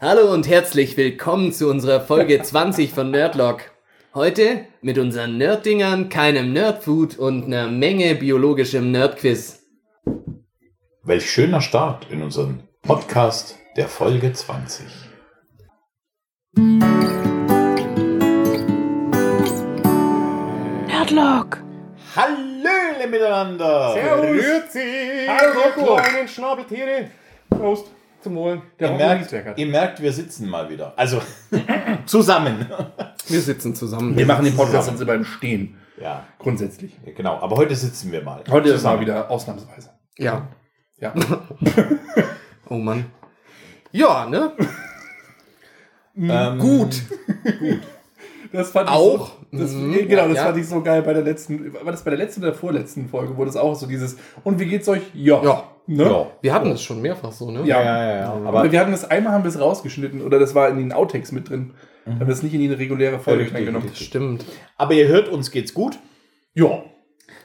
Hallo und herzlich willkommen zu unserer Folge 20 von Nerdlock. Heute mit unseren Nerddingern, keinem Nerdfood und einer Menge biologischem Nerdquiz. Welch schöner Start in unseren Podcast der Folge 20. Nerdlock. Hallöle miteinander! Grüezi! Hallo, kleinen Schnabeltiere! Prost zum Wohl. Der Ihr merkt, ihr merkt, wir sitzen mal wieder. Also zusammen. Wir sitzen zusammen. Wir machen den Podcast jetzt immer im Stehen. Ja, Grundsätzlich. genau. Aber heute sitzen wir mal. Heute ist mal wieder ausnahmsweise. Ja. Ja. Oh Mann. Ja, ne? Ähm, Gut. Das fand Auch? ich so, das, Mhm. genau, das Ja. fand ich so geil bei der letzten, war das bei der letzten oder der vorletzten Folge, wo das auch so dieses, und wie geht's euch? Ja. Ja. Ne? Ja. Wir hatten es schon mehrfach so, ne? Ja. Ja, ja, ja. Aber Aber wir hatten das einmal haben wir es rausgeschnitten oder das war in den Outtakes mit drin. Haben wir es nicht in die reguläre Folge Richtig, reingenommen. Das stimmt. aber ihr hört, uns geht's gut. Ja.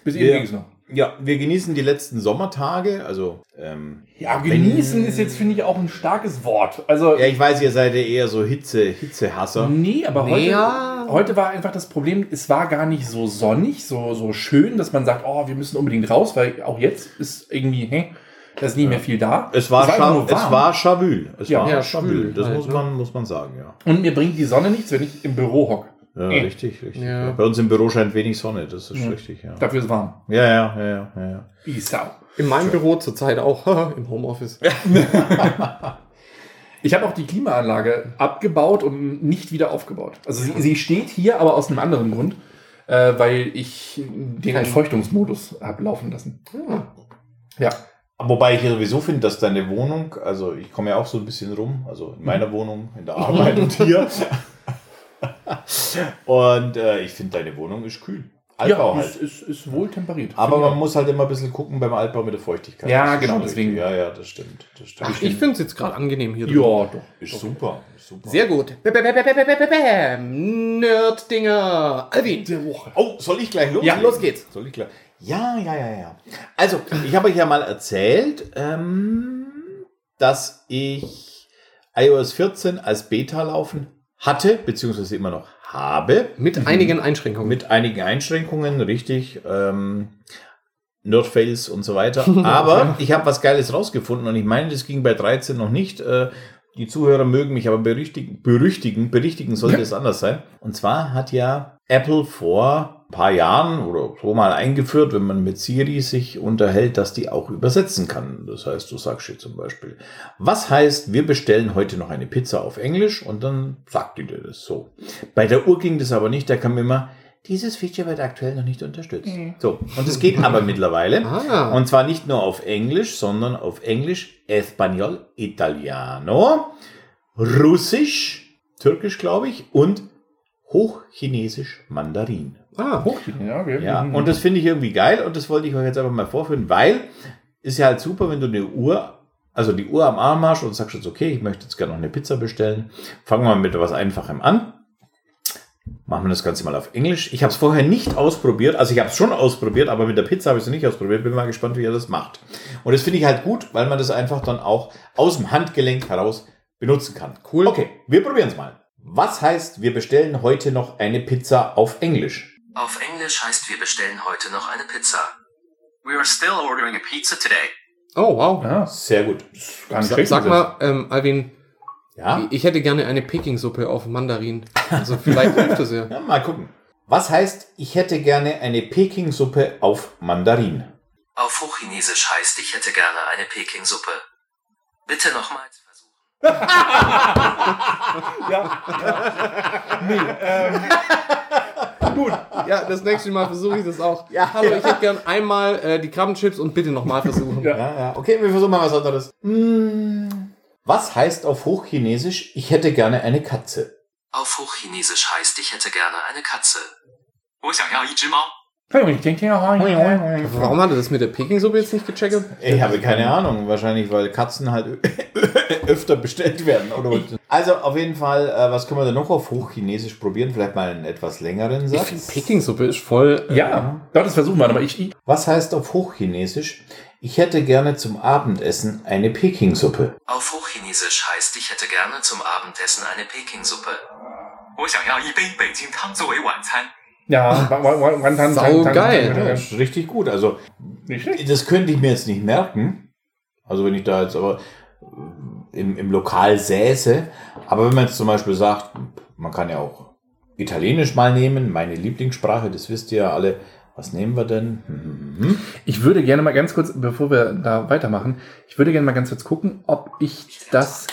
Bis eben ging's noch. Ja, wir genießen die letzten Sommertage. Also, ähm, Ja, genießen ist jetzt, finde ich, auch ein starkes Wort. Also, ja, ich weiß, ihr seid ja eher so Hitze, Hitzehasser. Nee, aber Nee, heute, ja. heute war einfach das Problem, es war gar nicht so sonnig, so, so schön, dass man sagt, oh, wir müssen unbedingt raus, weil auch jetzt ist irgendwie, hä, da ist nicht mehr viel da. Es war, scha nur es war Chavül. Es Ja. war Ja, schwül Das halt, muss, ne? man, muss man sagen, ja. Und mir bringt die Sonne nichts, wenn ich im Büro hocke. Ja, Äh. richtig, richtig. Ja. Ja. Bei uns im Büro scheint wenig Sonne, das ist Ja. richtig, ja. Dafür ist es warm. Ja, ja, ja, ja, ja, ja. Wie Sau. In meinem Büro zurzeit auch. Im Homeoffice. Ich habe auch die Klimaanlage abgebaut und nicht wieder aufgebaut. Also sie, sie steht hier, aber aus einem anderen Grund, äh, weil ich den Entfeuchtungsmodus habe laufen lassen. Ja. Ja. Wobei ich ja sowieso finde, dass deine Wohnung, also ich komme ja auch so ein bisschen rum, also in meiner Wohnung, in der Arbeit und hier. Und äh, ich finde, deine Wohnung ist kühl. Altbau ja, halt. ist, ist, ist wohl temperiert. Aber man muss halt immer ein bisschen gucken beim Altbau mit der Feuchtigkeit. Ja, genau, deswegen. Ja, ja, das stimmt. Das stimmt. Ach, ich finde es jetzt gerade angenehm hier. drin. Ja, doch. ist super. Ist super. Sehr gut. Nerddinger. Alvin. Der Woche. Oh, soll ich gleich los? Ja, los geht's. Soll ich gleich? Ja, ja, ja, ja. Also, ich habe euch ja mal erzählt, ähm, dass ich iOS 14 als Beta laufen hatte, beziehungsweise immer noch habe, Mit einigen Einschränkungen. mit einigen Einschränkungen, richtig, ähm, Nerdfails und so weiter. Aber ich habe was Geiles rausgefunden und ich meine, das ging bei 13 noch nicht. Äh, die Zuhörer mögen mich aber berichtigen, berüchtigen, berichtigen sollte es anders sein. Und zwar hat ja Apple vor ein paar Jahren oder so mal eingeführt, wenn man mit Siri sich unterhält, dass die auch übersetzen kann. Das heißt, du sagst hier zum Beispiel, was heißt, wir bestellen heute noch eine Pizza auf Englisch und dann sagt die dir das so. Bei der Uhr ging das aber nicht, da kam immer, dieses Feature wird aktuell noch nicht unterstützt. So, und es geht aber mittlerweile. Ah. Und zwar nicht nur auf Englisch, sondern auf Englisch, Espanol, Italiano, Russisch, Türkisch, glaube ich, und Hochchinesisch, Mandarin. Ah. Hochgehen, ja, okay. Ja, Mhm. und das finde ich irgendwie geil und das wollte ich euch jetzt einfach mal vorführen, weil ist ja halt super, wenn du eine Uhr, also die Uhr am Arm hast und sagst jetzt, okay, ich möchte jetzt gerne noch eine Pizza bestellen. Fangen wir mit etwas Einfachem an. Machen wir das Ganze mal auf Englisch. Ich habe es vorher nicht ausprobiert, also ich habe es schon ausprobiert, aber mit der Pizza habe ich es noch nicht ausprobiert. Bin mal gespannt, wie er das macht. Und das finde ich halt gut, weil man das einfach dann auch aus dem Handgelenk heraus benutzen kann. Cool. Okay, wir probieren es mal. Was heißt, wir bestellen heute noch eine Pizza auf Englisch? Auf Englisch heißt wir bestellen heute noch eine Pizza. We are still ordering a pizza today. Oh, wow. Ja, Sehr gut. schlecht sag übersetzt. mal, ähm, Alvin, Ja? ich hätte gerne eine Peking-Suppe auf Mandarin. Also vielleicht hilft das ja. ja, mal gucken. Was heißt, ich hätte gerne eine Peking-Suppe auf Mandarin? Auf Hochchinesisch heißt ich hätte gerne eine Peking-Suppe. Bitte nochmals versuchen. Nee, ähm, gut. Ja, das nächste Mal versuche ich das auch. Ja. Hallo, ich hätte gern einmal äh, die Krabbenchips und bitte nochmal versuchen. Ja. Ja, ja. Okay, wir versuchen mal was anderes. Hm. Was heißt auf Hochchinesisch, ich hätte gerne eine Katze? Auf Hochchinesisch heißt, ich hätte gerne eine Katze. Warum hat er das mit der Peking-Suppe jetzt nicht gecheckt? Ich habe keine Ahnung. Wahrscheinlich, weil Katzen halt öfter bestellt werden. Oder? Also auf jeden Fall, äh, was können wir denn noch auf Hochchinesisch probieren? Vielleicht mal einen etwas längeren Satz. Ich finde Peking-Suppe ist voll... Äh, ja, doch, das versuchen wir. Aber ich, Was heißt auf Hochchinesisch, ich hätte gerne zum Abendessen eine Pekingsuppe. Auf Hochchinesisch heißt ich hätte gerne zum Abendessen eine Pekingsuppe. Ja, ah. Wantan Sau geil. Ja, ist richtig gut. Also, das könnte ich mir jetzt nicht merken. Also, wenn ich da jetzt aber äh, im, im Lokal säße. Aber wenn man jetzt zum Beispiel sagt, man kann ja auch Italienisch mal nehmen, meine Lieblingssprache, das wisst ihr ja alle. Was nehmen wir denn? Hm, hm, hm. Ich würde gerne mal ganz kurz, bevor wir da weitermachen, ich würde gerne mal ganz kurz gucken, ob ich das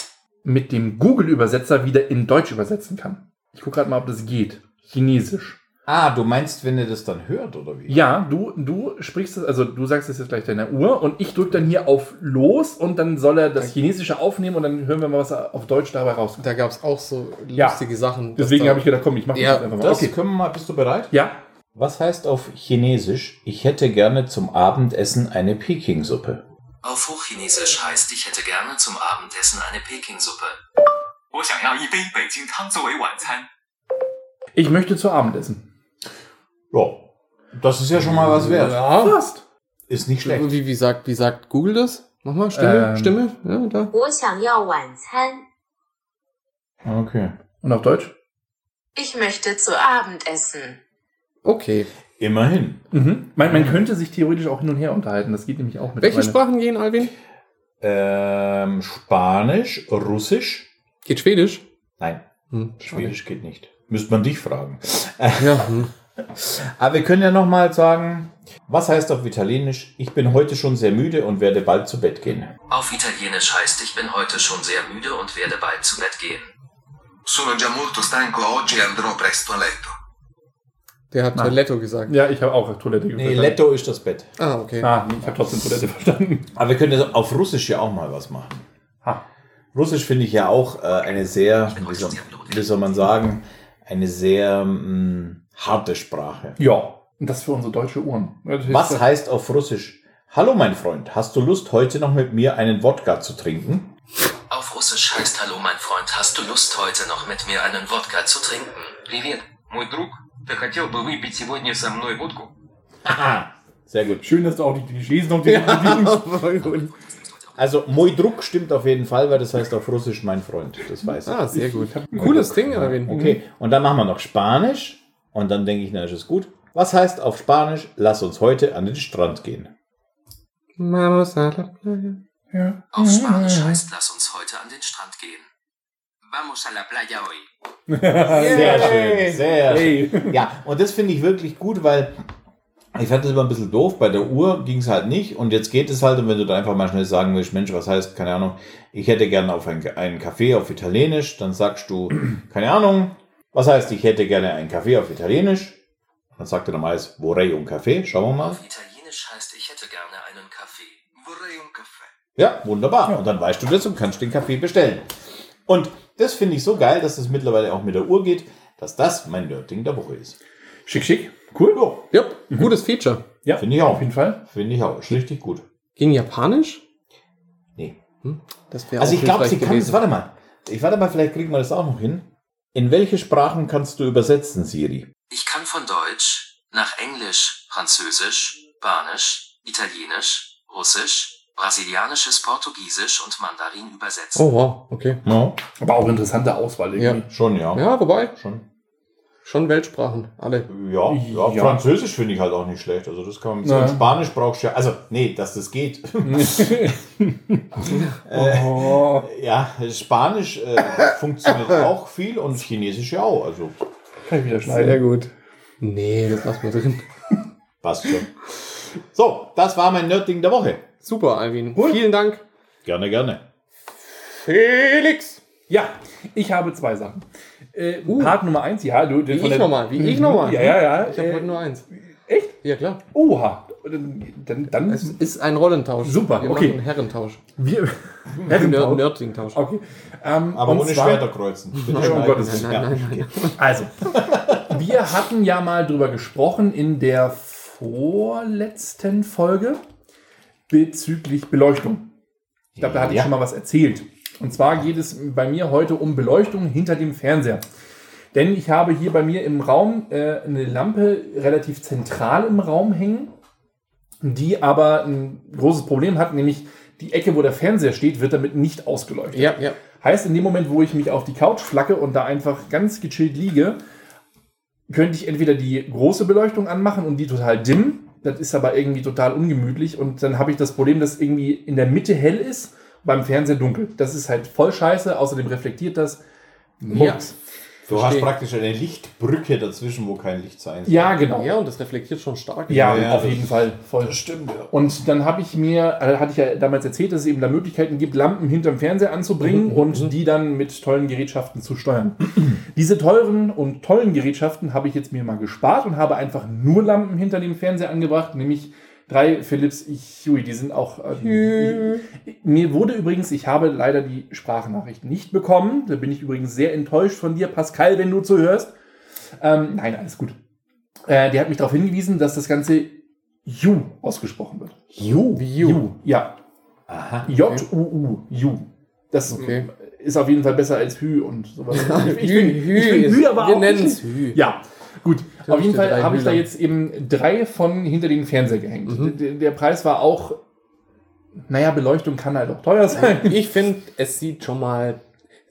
mit dem Google-Übersetzer wieder in Deutsch übersetzen kann. Ich gucke gerade mal, ob das geht. Chinesisch. Ah, du meinst, wenn ihr das dann hört, oder wie? Ja, du, du sprichst es, also du sagst es jetzt gleich deiner Uhr und ich drücke dann hier auf Los und dann soll er das Chinesische aufnehmen und dann hören wir mal, was er auf Deutsch dabei rauskommt. Da gab es auch so Ja. lustige Sachen. dass Deswegen habe ich gedacht, komm, ich mache Ja, das einfach mal. Das Okay. können wir mal. Bist du bereit? Ja, was heißt auf Chinesisch, ich hätte gerne zum Abendessen eine Peking-Suppe? Auf Hochchinesisch heißt, ich hätte gerne zum Abendessen eine Peking-Suppe. Ich möchte zu Abend essen. Ja, das ist ja schon mal was wert. Ja. Fast. Ist nicht schlecht. Wie, wie, sagt, wie sagt Google das? Nochmal, Stimme, ähm. Stimme. Ja, da. Okay. Und auf Deutsch? Ich möchte zu Abend essen. Okay. Immerhin. Mhm. Man, man könnte sich theoretisch auch hin und her unterhalten. Das geht nämlich auch mit. Welche Sprachen gehen, Alvin? Ähm, Spanisch, Russisch? Geht Schwedisch? Nein, Hm, Schwedisch geht nicht. Müsste man dich fragen. Ja, hm. Aber wir können ja nochmal sagen, was heißt auf Italienisch, ich bin heute schon sehr müde und werde bald zu Bett gehen. Auf Italienisch heißt ich bin heute schon sehr müde und werde bald zu Bett gehen. Sono già molto stanco oggi e andrò presto a letto. Der hat Na. Toiletto gesagt. Ja, ich habe auch Toilette Nee, verstanden. Letto ist das Bett. Ah, okay. Ah, nee, ich habe trotzdem Toilette verstanden. Aber wir können jetzt auf Russisch ja auch mal was machen. Ha. Russisch finde ich ja auch äh, eine sehr, wie soll, wie soll man sagen, eine sehr mh, harte Sprache. Ja, und das für unsere deutsche Uhren. Was heißt auf Russisch? Hallo mein Freund, hast du Lust heute noch mit mir einen Wodka zu trinken? Auf Russisch heißt Hallo mein Freund, hast du Lust heute noch mit mir einen Wodka zu trinken? Привет, мой друг. Ты хотел бы выпить сегодня со мной водку? Sehr gut. Schön, dass du auch die Klischees noch die, die Voll gut. Also Moi Druck stimmt auf jeden Fall, weil das heißt auf Russisch mein Freund. Das weiß ich. Ah, sehr gut. Cooles Ding, Alvin. Okay, und dann machen wir noch Spanisch und dann denke ich, na, ist es gut. Was heißt auf Spanisch, lass uns heute an den Strand gehen? Vamos a la playa. ja. Auf Spanisch heißt lass uns heute an den Strand gehen. Vamos a la playa hoy. Sehr schön, sehr schön. Ja, und das finde ich wirklich gut, weil ich fand das immer ein bisschen doof. Bei der Uhr ging es halt nicht und jetzt geht es halt. Und wenn du da einfach mal schnell sagen willst, Mensch, was heißt, keine Ahnung, ich hätte gerne auf ein, einen Kaffee auf Italienisch, dann sagst du, keine Ahnung, was heißt, ich hätte gerne einen Kaffee auf Italienisch? Dann sagt er normalerweise, vorrei un Kaffee, schauen wir mal. Auf Italienisch heißt ich hätte gerne einen Kaffee. Vorrei un caffè. Ja, wunderbar. Und dann weißt du das und kannst den Kaffee bestellen. Und das finde ich so geil, dass das mittlerweile auch mit der Uhr geht, dass das mein Nerding der Woche ist. Schick, schick. Cool. Ja, Ja, gutes Feature. Ja, Finde ich auch. Auf jeden Fall. finde ich auch. Ist richtig gut. Ging Japanisch? Nee. Das wäre Also auch ich glaube, sie kann es, warte mal. Ich warte mal, vielleicht kriegen wir das auch noch hin. In welche Sprachen kannst du übersetzen, Siri? Ich kann von Deutsch nach Englisch, Französisch, Spanisch, Italienisch, Russisch, Brasilianisches, Portugiesisch und Mandarin übersetzen. Oh, wow, okay. Ja, Aber auch interessante Auswahl irgendwie. schon, ja. Ja, wobei, Schon. schon Weltsprachen, alle. Ja, ja, Ja. Französisch finde ich halt auch nicht schlecht. Also das kann man Ja. und Spanisch brauchst du ja. Also, nee, dass das geht. oh. ja, Spanisch äh, funktioniert auch viel und Chinesisch ja auch. Also Kann ich wieder Sehr schneiden. gut. Nee, das lassen wir drin. passt schon. So, das war mein Nerding der Woche. Super, Alvin. Cool. Vielen Dank. Gerne, gerne. Felix! Ja, ich habe zwei Sachen. Äh, Part Nummer eins, ja, du. Wie ich nochmal, wie ich nochmal. Ja, ja, ja. Ich habe äh, heute nur eins. Echt? Ja, klar. Oha. Dann, dann, Es ist ein Rollentausch. Super, wir okay. machen einen Herrentausch. wir. Nerd Nerdling-Tausch. Okay. Ähm, Aber ohne zwar- Schwerter kreuzen. Oh, schneiden. Gottes Nein, Ja. nein, nein, nein. Also, wir hatten ja mal drüber gesprochen in der vorletzten Folge bezüglich Beleuchtung. Ich glaube, da hatte ich Ja. schon mal was erzählt. Und zwar geht es bei mir heute um Beleuchtung hinter dem Fernseher. Denn ich habe hier bei mir im Raum äh, eine Lampe relativ zentral im Raum hängen. die aber ein großes Problem hat, nämlich die Ecke, wo der Fernseher steht, wird damit nicht ausgeleuchtet. Ja, ja. Heißt, in dem Moment, wo ich mich auf die Couch flacke und da einfach ganz gechillt liege, könnte ich entweder die große Beleuchtung anmachen und die total dimm. Das ist aber irgendwie total ungemütlich. Und dann habe ich das Problem, dass irgendwie in der Mitte hell ist, beim Fernseher dunkel. Das ist halt voll scheiße. Außerdem reflektiert das. Ja. Du Verstehe. hast praktisch eine Lichtbrücke dazwischen, wo kein Licht sein soll. Ja, genau. Ja, und das reflektiert schon stark. Ja, Ja, auf das- jeden Fall. Voll. stimmt, ja. Und dann habe ich mir, äh, hatte ich ja damals erzählt, dass es eben da Möglichkeiten gibt, Lampen hinterm Fernseher anzubringen und die dann mit tollen Gerätschaften zu steuern. Diese teuren und tollen Gerätschaften habe ich jetzt mir mal gespart und habe einfach nur Lampen hinter dem Fernseher angebracht, nämlich drei Philips Hui, die sind auch. Äh, mir wurde übrigens, ich habe leider die Sprachnachricht nicht bekommen. Da bin ich übrigens sehr enttäuscht von dir, Pascal, wenn du zuhörst. Ähm, nein, alles gut. Äh, der hat mich darauf hingewiesen, dass das Ganze Ju ausgesprochen wird. Ju. Wie Ju. Ja. Aha. J-U-U. Ju. Das Okay. ist auf jeden Fall besser als Hü und sowas. Ich Hü, bin, Hü ich bin Hü, aber wir auch nennen's nicht. Hü. Ja, gut. Auf jeden Fall habe ich da jetzt eben drei von hinter den Fernseher gehängt. Mhm. Der, der Preis war auch, naja, Beleuchtung kann halt auch teuer sein. Ich finde, es sieht schon mal.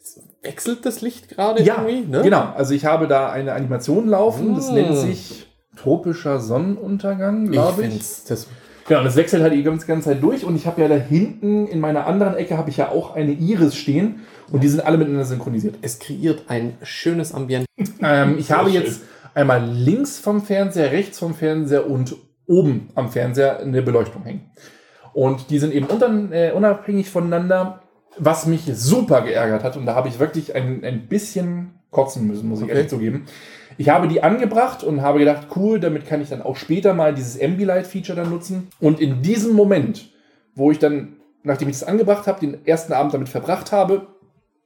es Wechselt das Licht gerade Ja, irgendwie? Ne? genau. Also ich habe da eine Animation laufen, das Mm. nennt sich tropischer Sonnenuntergang, Ich glaube ich. finde das. Genau, das wechselt halt die ganze, ganze Zeit durch und ich habe ja da hinten in meiner anderen Ecke habe ich ja auch eine Iris stehen und die sind alle miteinander synchronisiert. Es kreiert ein schönes Ambiente. Ähm, ich habe schön. jetzt einmal links vom Fernseher, rechts vom Fernseher und oben am Fernseher eine Beleuchtung hängen. Und die sind eben äh, unabhängig voneinander, was mich super geärgert hat. Und da habe ich wirklich ein, ein bisschen kotzen müssen, muss ich Okay. ehrlich zugeben. Ich habe die angebracht und habe gedacht, cool, damit kann ich dann auch später mal dieses Ambilight-Feature dann nutzen. Und in diesem Moment, wo ich dann, nachdem ich das angebracht habe, den ersten Abend damit verbracht habe,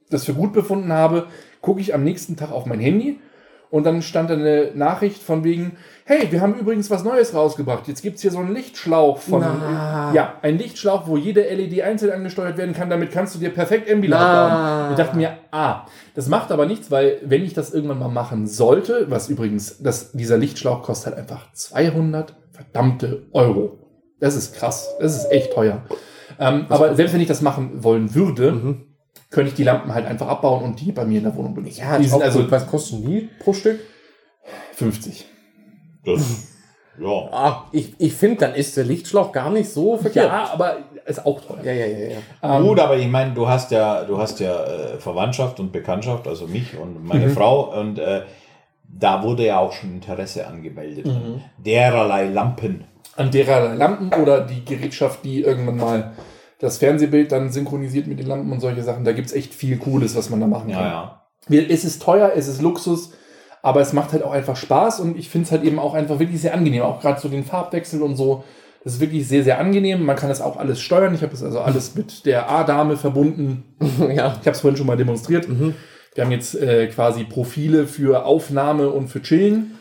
das für gut befunden habe, gucke ich am nächsten Tag auf mein Handy und dann stand da eine Nachricht von wegen, hey, wir haben übrigens was Neues rausgebracht. Jetzt gibt es hier so einen Lichtschlauch von. Na. Ja, ein Lichtschlauch, wo jede LED einzeln angesteuert werden kann. Damit kannst du dir perfekt Ambilight bauen. Ich dachte mir, ah, das macht aber nichts, weil wenn ich das irgendwann mal machen sollte, was übrigens, das, dieser Lichtschlauch kostet halt einfach 200 verdammte Euro. Das ist krass. Das ist echt teuer. Ähm, aber selbst wenn ich das machen wollen würde, Mhm. Könnte ich die Lampen halt einfach abbauen und die bei mir in der Wohnung benutzen. Ja, die sind also gut. was kosten die pro Stück? 50. Das, ja. Ah, ich, ich finde, dann ist der Lichtschlauch gar nicht so verkehrt. Ja, aber ist auch teuer. ja, ja, ja. ja. Ähm, Gut, aber ich meine, du hast ja, du hast ja äh, Verwandtschaft und Bekanntschaft, also mich und meine Mhm. Frau und äh, da wurde ja auch schon Interesse angemeldet. Mhm. Dererlei Lampen. an derer Lampen oder die Gerätschaft, die irgendwann mal das Fernsehbild dann synchronisiert mit den Lampen und solche Sachen. Da gibt es echt viel Cooles, was man da machen Ja, kann. ja. Wir- Es ist teuer, es ist Luxus, aber es macht halt auch einfach Spaß und ich finde es halt eben auch einfach wirklich sehr angenehm. Auch gerade so den Farbwechsel und so. Das ist wirklich sehr, sehr angenehm. Man kann das auch alles steuern. Ich habe das also alles mit der A-Dame verbunden. ja. Ich habe es vorhin schon mal demonstriert. Mhm. Wir haben jetzt äh, quasi Profile für Aufnahme und für Chillen.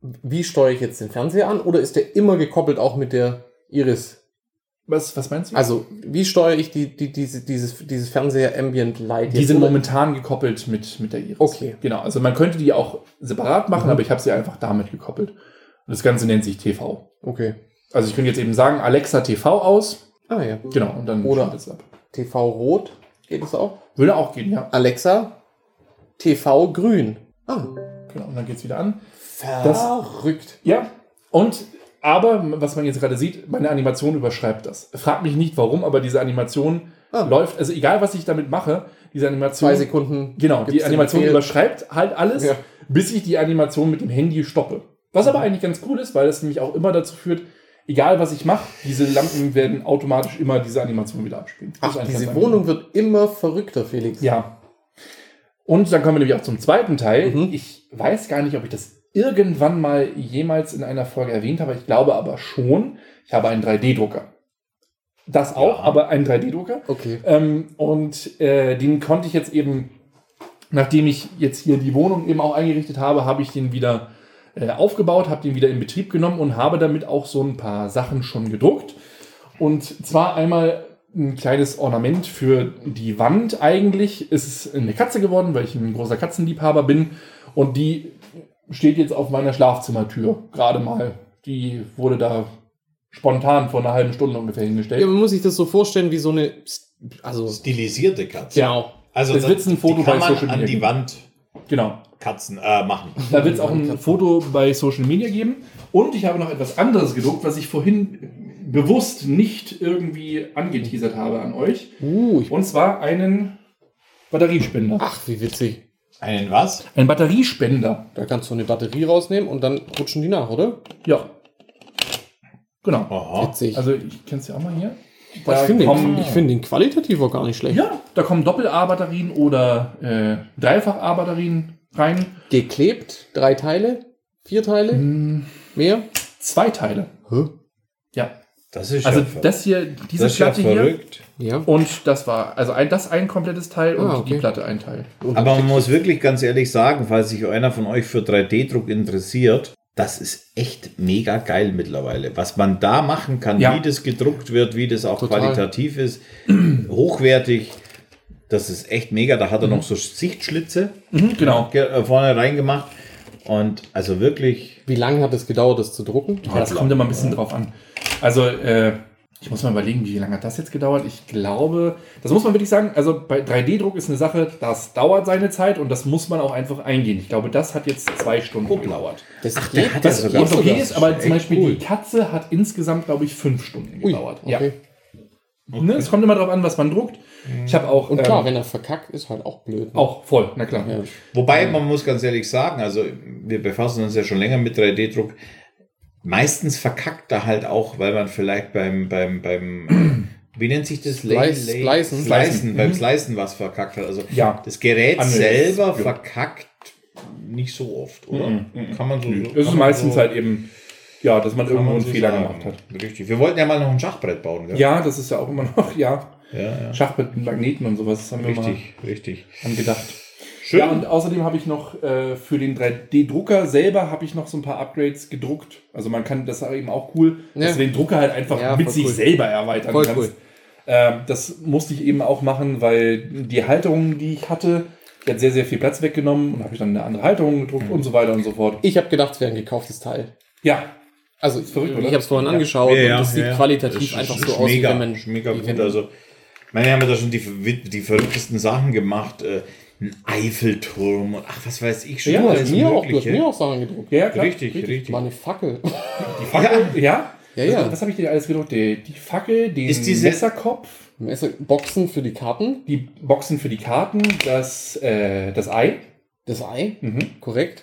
Wie steuere ich jetzt den Fernseher an? Oder ist der immer gekoppelt auch mit der Iris? Was, was meinst du? Also, wie steuere ich die, die, diese, dieses, dieses Fernseher Ambient Light? Die sind momentan gekoppelt mit, mit der Iris. Okay. Genau, also man könnte die auch separat machen, Mhm. aber ich habe sie einfach damit gekoppelt. Und das Ganze nennt sich TV. Okay. Also ich könnte jetzt eben sagen, Alexa TV aus. Ah ja. Genau, und dann Oder- es ab. TV Rot geht es auch. Würde auch gehen, ja. Alexa, TV Grün. Ah, Genau, und dann geht's wieder an. Das- verrückt. Ja, und aber, was man jetzt gerade sieht, meine Animation überschreibt das. Frag mich nicht warum, aber diese Animation Ah. läuft, also egal was ich damit mache, diese Animation. Zwei Sekunden. Genau, die Animation überschreibt halt alles, Ja. bis ich die Animation mit dem Handy stoppe. Was aber eigentlich ganz cool ist, weil das nämlich auch immer dazu führt, egal was ich mache, diese Lampen werden automatisch immer diese Animation wieder abspielen. Das Ach, diese. Wohnung wird immer verrückter, Felix. Ja. Und dann kommen wir nämlich auch zum zweiten Teil. Mhm. Ich weiß gar nicht, ob ich das irgendwann mal jemals in einer Folge erwähnt habe. Ich glaube aber schon. Ich habe einen 3D-Drucker. Das auch, Ja. aber einen 3D-Drucker. Okay. Ähm, und äh, den konnte ich jetzt eben, nachdem ich jetzt hier die Wohnung eben auch eingerichtet habe, habe ich den wieder äh, aufgebaut, habe den wieder in Betrieb genommen und habe damit auch so ein paar Sachen schon gedruckt. Und zwar einmal ein kleines Ornament für die Wand eigentlich. Es ist eine Katze geworden, weil ich ein großer Katzenliebhaber bin. Und die steht jetzt auf meiner Schlafzimmertür gerade mal. Die wurde da spontan vor einer halben Stunde ungefähr hingestellt. Ja, man muss sich das so vorstellen wie so eine, also, Stilisierte Katze. genau. Also Es wird ein Foto bei man Social an Media die geben. Wand Genau. Katzen äh, machen. Da wird es auch ein Foto bei Social Media geben. Und ich habe noch etwas anderes gedruckt, was ich vorhin bewusst nicht irgendwie angeteasert habe an euch. Uh, ich, Und zwar einen Batteriespender. ach, wie witzig. Einen was? Ein Batteriespender. Da kannst du eine Batterie rausnehmen und dann rutschen die nach, oder? Ja. Genau. Aha. Witzig. Also ich kenne es ja auch mal hier. ich Da finde kommen, den, ich find den qualitativ auch gar nicht schlecht. ja, da kommen Doppel-A-Batterien oder äh, Dreifach-A-Batterien rein. Geklebt, drei Teile, vier Teile, Hm, mehr. zwei Teile. Hä? Ja. Das ist Also ja das hier, diese das ist ja Platte hier. verrückt. Ja. Und das war, also ein, das ein komplettes Teil und Ah, okay. die Platte ein Teil. Aber man muss wirklich ganz ehrlich sagen, falls sich einer von euch für 3D-Druck interessiert, das ist echt mega geil mittlerweile. Was man da machen kann, Ja. wie das gedruckt wird, wie das auch Total. qualitativ ist, hochwertig, das ist echt mega. Da hat er noch so Sichtschlitze Mhm, genau. ge- äh, vorne reingemacht. Und also wirklich, Wie lange hat es gedauert, das zu drucken? Ja, das kommt immer ein bisschen drauf an. Also, äh, ich muss mal überlegen, wie lange hat das jetzt gedauert? Ich glaube, das muss man wirklich sagen, also bei 3D-Druck ist eine Sache, das dauert seine Zeit und das muss man auch einfach eingehen. Ich glaube, das hat jetzt zwei Stunden gedauert. Das Ach, der hat das ja sogar- Was okay ist, aber zum Beispiel cool. die Katze hat insgesamt, glaube ich, fünf Stunden Ui, gedauert. okay. Ja. Ne, es kommt immer darauf an, was man druckt. Ich habe auch, Und klar, ähm, wenn er verkackt, ist halt auch blöd. ne? auch voll, na klar. Ja. Wobei man muss ganz ehrlich sagen, also wir befassen uns ja schon länger mit 3D-Druck. Meistens verkackt er halt auch, weil man vielleicht beim, beim, beim, wie nennt sich das? Slice- Slicen. Slicen, beim Mhm. Slicen was verkackt hat. Also Ja. das Gerät Anders. selber Ja. verkackt nicht so oft, oder? Mhm, mhm. Kann man so. Es kann ist meistens so, halt eben, ja, dass man irgendwo man einen so Fehler sagen. gemacht hat. Richtig. Wir wollten ja mal noch ein Schachbrett bauen, gell? Ja, das ist ja auch immer noch, ja, ja. Schachbrett mit Magneten und sowas, das haben wir Richtig, richtig. mal angedacht. Schön. Ja, und außerdem habe ich noch äh, für den 3D-Drucker selber habe ich noch so ein paar Upgrades gedruckt. Also man kann, das ist eben auch cool, Ja. dass du den Drucker halt einfach Ja, mit sich cool. selber erweitern Voll kannst. cool. Ähm, das musste ich eben auch machen, weil die Halterung, die ich hatte, die hat sehr, sehr viel Platz weggenommen und habe ich dann eine andere Halterung gedruckt und so weiter und so fort. Ich habe gedacht, es wäre ein gekauftes Teil. Ja, Also verrückt, ich habe es vorhin Ja. angeschaut Ja, ja, und es sieht ja. qualitativ Das ist- einfach ist so aus, mega, wie wenn man ist mega gut. Also, meine, wir haben ja da schon die, die verrücktesten Sachen gemacht. Äh, ein Eiffelturm und ach, was weiß ich schon. Ja, du alles hast mir auch, du hast mir auch Sachen gedruckt. ja, ja, klar. Richtig, richtig. War eine Fackel. Die Fackel, ja. Ja, ja. Was, was habe ich dir alles gedruckt? Die, die Fackel, den Ist diese- Messerkopf, Messer- Boxen für die Karten, die Boxen für die Karten, das, äh, das Ei. das Ei, Mhm. korrekt.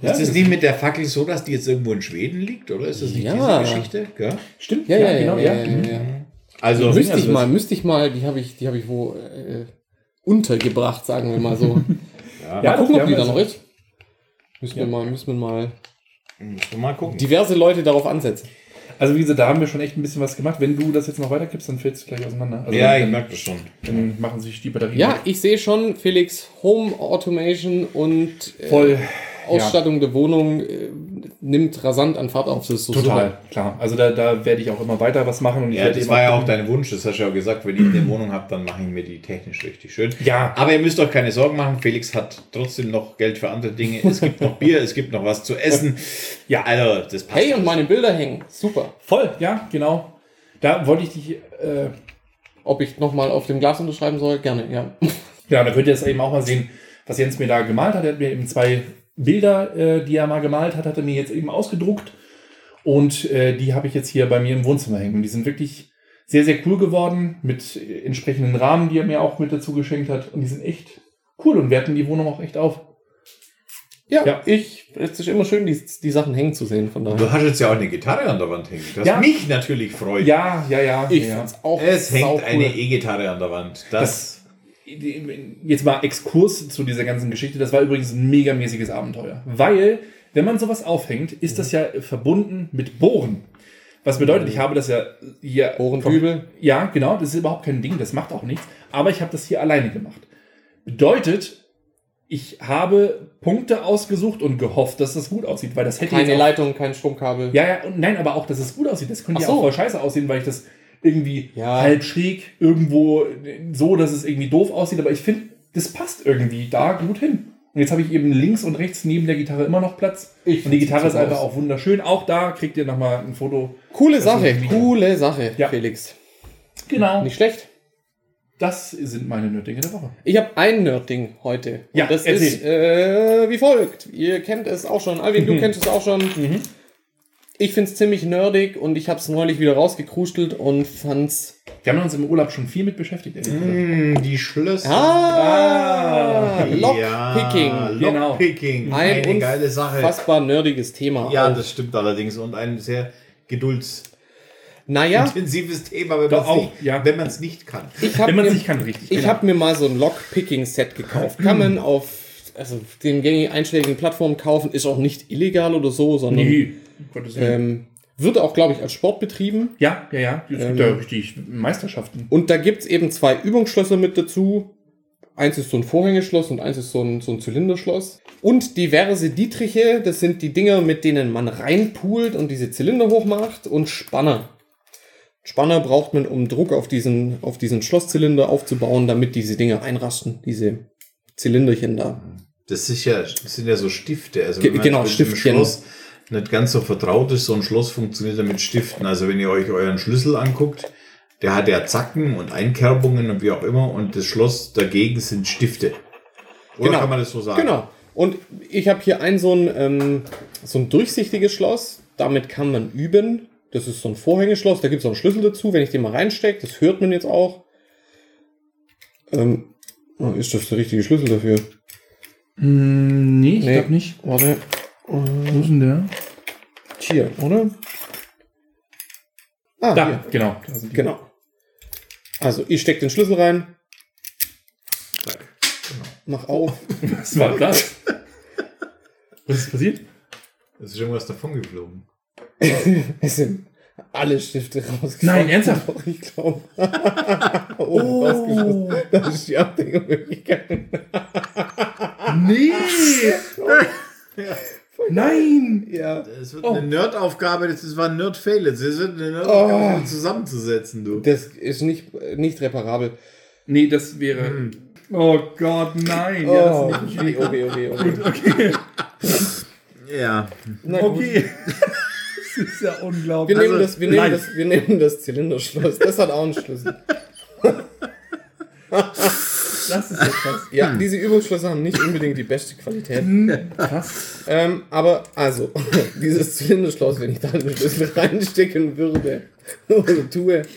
Ja, Ist es nicht mit der Fackel so, dass die jetzt irgendwo in Schweden liegt, oder? Ist das nicht Ja. diese Geschichte? Gell? Stimmt, Ja, ja, ja, genau, ja, ja, ja. Also, müsste ich mal, müsste ich mal, die habe ich, die habe ich wo äh, untergebracht, sagen wir mal so. ja, Ja, gucken, ob die da noch ist. Müssen wir mal, müssen wir mal müssen wir mal gucken. diverse Leute darauf ansetzen. Also wie gesagt, da haben wir schon echt ein bisschen was gemacht. Wenn du das jetzt noch weitergibst, dann fällt es gleich auseinander. Also ja, dann, ich merke das schon. dann machen sich die Batterien. Ja, ich sehe schon, Felix, Home Automation und äh, voll. Ausstattung der Wohnung äh, nimmt rasant an Fahrt auf. Das ist so Total, klar. Also da, da werde ich auch immer weiter was machen. Und ich Ja, das war ja auch dein Wunsch, das hast du ja auch gesagt, wenn ich eine Wohnung habe, dann mache ich mir die technisch richtig schön. Ja, Aber ihr müsst euch keine Sorgen machen, Felix hat trotzdem noch Geld für andere Dinge. Es gibt noch Bier, es gibt noch was zu essen. Ja, also, das passt. Hey, und meine Bilder hängen. Super. voll, ja, genau. Da wollte ich dich, äh, Ob ich nochmal auf dem Glas unterschreiben soll? Gerne, ja. ja, da könnt ihr das eben auch mal sehen, was Jens mir da gemalt hat. Er hat mir eben zwei Bilder, äh, die er mal gemalt hat, hat er mir jetzt eben ausgedruckt. Und äh, die habe ich jetzt hier bei mir im Wohnzimmer hängen. Und die sind wirklich sehr, sehr cool geworden mit äh, entsprechenden Rahmen, die er mir auch mit dazu geschenkt hat. Und die sind echt cool und werten die Wohnung auch echt auf. Ja, Ja. ich, es ist immer schön, die, die Sachen hängen zu sehen, von daher. Du hast jetzt ja auch eine Gitarre an der Wand hängen, das Ja. mich natürlich freut. Ja, ja, ja. Ich ja. find's auch Es hängt saucool. eine E-Gitarre an der Wand. Das, jetzt mal Exkurs zu dieser ganzen Geschichte. Das war übrigens ein megamäßiges Abenteuer. Weil, wenn man sowas aufhängt, ist das ja verbunden mit Bohren. Was bedeutet, ich habe das ja hier. Bohrendübel? Ja, genau, das ist überhaupt kein Ding, das macht auch nichts. Aber ich habe das hier alleine gemacht. Bedeutet, ich habe Punkte ausgesucht und gehofft, dass das gut aussieht, weil das hätte Keine jetzt auch- Leitung, kein Stromkabel. ja, ja, und nein, aber auch, dass es gut aussieht. Das könnte Ach ja so. auch voll scheiße aussehen, weil ich das irgendwie Ja. halb schräg irgendwo so, dass es irgendwie doof aussieht. Aber ich finde, das passt irgendwie da gut hin. Und jetzt habe ich eben links und rechts neben der Gitarre immer noch Platz. Ich und die Gitarre ist einfach auch wunderschön. Auch da kriegt ihr nochmal ein Foto. Coole Sache, coole Sache, Ja. Felix. Genau. Nicht schlecht. Das sind meine Nördinge der Woche. Ich habe ein Nerdding heute. Ja, das erzähl. ist äh, wie folgt. Ihr kennt es auch schon. Alvin, du kennst es auch schon. Mhm. Ich find's ziemlich nerdig und ich habe es neulich wieder rausgekrustelt und fand's. Wir haben uns im Urlaub schon viel mit beschäftigt. Mm, die Schlösser. Ah, Ah, Lockpicking. Ja, Genau. Lockpicking. Ein Eine geile Sache. unfassbar nerdiges Thema. Ja, auch. das stimmt allerdings. Und ein sehr geduldsintensives naja, Thema, wenn man es nicht, ja. wenn man's nicht kann. ich habe Wenn man mir, es nicht kann, richtig. ich genau. hab mir mal so ein Lockpicking-Set gekauft. Kann man auf also, den gängigen einschlägigen Plattformen kaufen. Ist auch nicht illegal oder so, sondern Nee, ähm, wird auch, glaube ich, als Sport betrieben. Ja, ja, ja. Es Ähm, gibt ja richtig Meisterschaften. Und da gibt's eben zwei Übungsschlösser mit dazu. Eins ist so ein Vorhängeschloss und eins ist so ein, so ein Zylinderschloss. Und diverse Dietriche, das sind die Dinger, mit denen man reinpult und diese Zylinder hochmacht. Und Spanner. Spanner braucht man, um Druck auf diesen, auf diesen Schlosszylinder aufzubauen, damit diese Dinger einrasten, diese Zylinderchen da. Das, ist ja, das sind ja so Stifte. Also Ge- genau, Stiftchen. Schloss nicht ganz so vertraut ist, so ein Schloss funktioniert ja mit Stiften. Also wenn ihr euch euren Schlüssel anguckt, der hat ja Zacken und Einkerbungen und wie auch immer. Und das Schloss dagegen sind Stifte. Oder Genau. kann man das so sagen? Genau. Und ich habe hier ein so ein, ähm, so ein durchsichtiges Schloss. Damit kann man üben. Das ist so ein Vorhängeschloss. Da gibt es auch einen Schlüssel dazu. Wenn ich den mal reinstecke, das hört man jetzt auch. Ähm, oh, ist das der richtige Schlüssel dafür? Mm, nee, ich Nee. glaube nicht. Warte. Wo ist denn der? Hier, oder? Ah, Da, hier. genau. Da sind die. Genau. Also, ich stecke den Schlüssel rein. Mach auf. Was war das? Was ist passiert? Es ist irgendwas davon geflogen. Es sind alle Stifte rausgekommen. Nein, ernsthaft? Ich glaube. Oh, rausgeschossen. Das ist die Abdeckungsmöglichkeit. Nee! Nein! Ja. Es wird Oh. eine Nerd-Aufgabe, das ist- war ein Nerd-Fail. jetzt. Es wird eine Nerd-Aufgabe, Oh. um zusammenzusetzen, du. Das ist nicht, nicht reparabel. Nee, das wäre. Hm. Oh Gott, nein! Oh, Ja, das ist nicht okay, okay, okay. okay. Ja. Gut. Okay. das ist ja Wir unglaublich. nehmen, Also, das, wir, nehmen nein. das, wir nehmen das Zylinderschloss. Das hat auch einen Schlüssel. Das ist ja krass. Ja, diese Übungsschlösser haben nicht unbedingt die beste Qualität. Krass. Ähm, aber also, dieses Zylinderschloss, wenn ich da einen Schlüssel reinstecken würde oder tue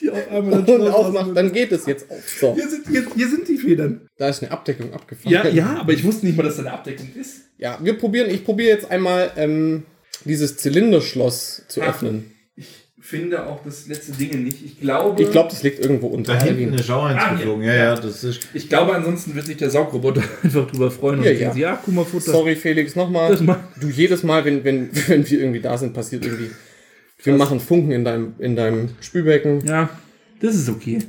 Die auf einmal und aufmache, dann geht es jetzt auf. So, Hier sind, hier, hier sind die Federn. da ist eine Abdeckung abgefahren. Ja, ja, aber ich wusste nicht mal, dass da eine Abdeckung ist. Ja, wir probieren, ich probiere jetzt einmal ähm, dieses Zylinderschloss zu öffnen. Ich finde auch das letzte Ding nicht. Ich glaube. Ich glaube, das liegt irgendwo unter. Da hinten eine Schaueins Ah, geflogen. ja. Ja, ja, das ist. Ich glaube, ansonsten wird sich der Saugroboter einfach drüber freuen und Ja, denken ja. sie, ja, guck mal, Futter. Sorry, Felix, nochmal. Du jedes Mal, wenn, wenn, wenn wir irgendwie da sind, passiert irgendwie. Wir machen Funken in deinem, in deinem Spülbecken. Ja, das ist okay.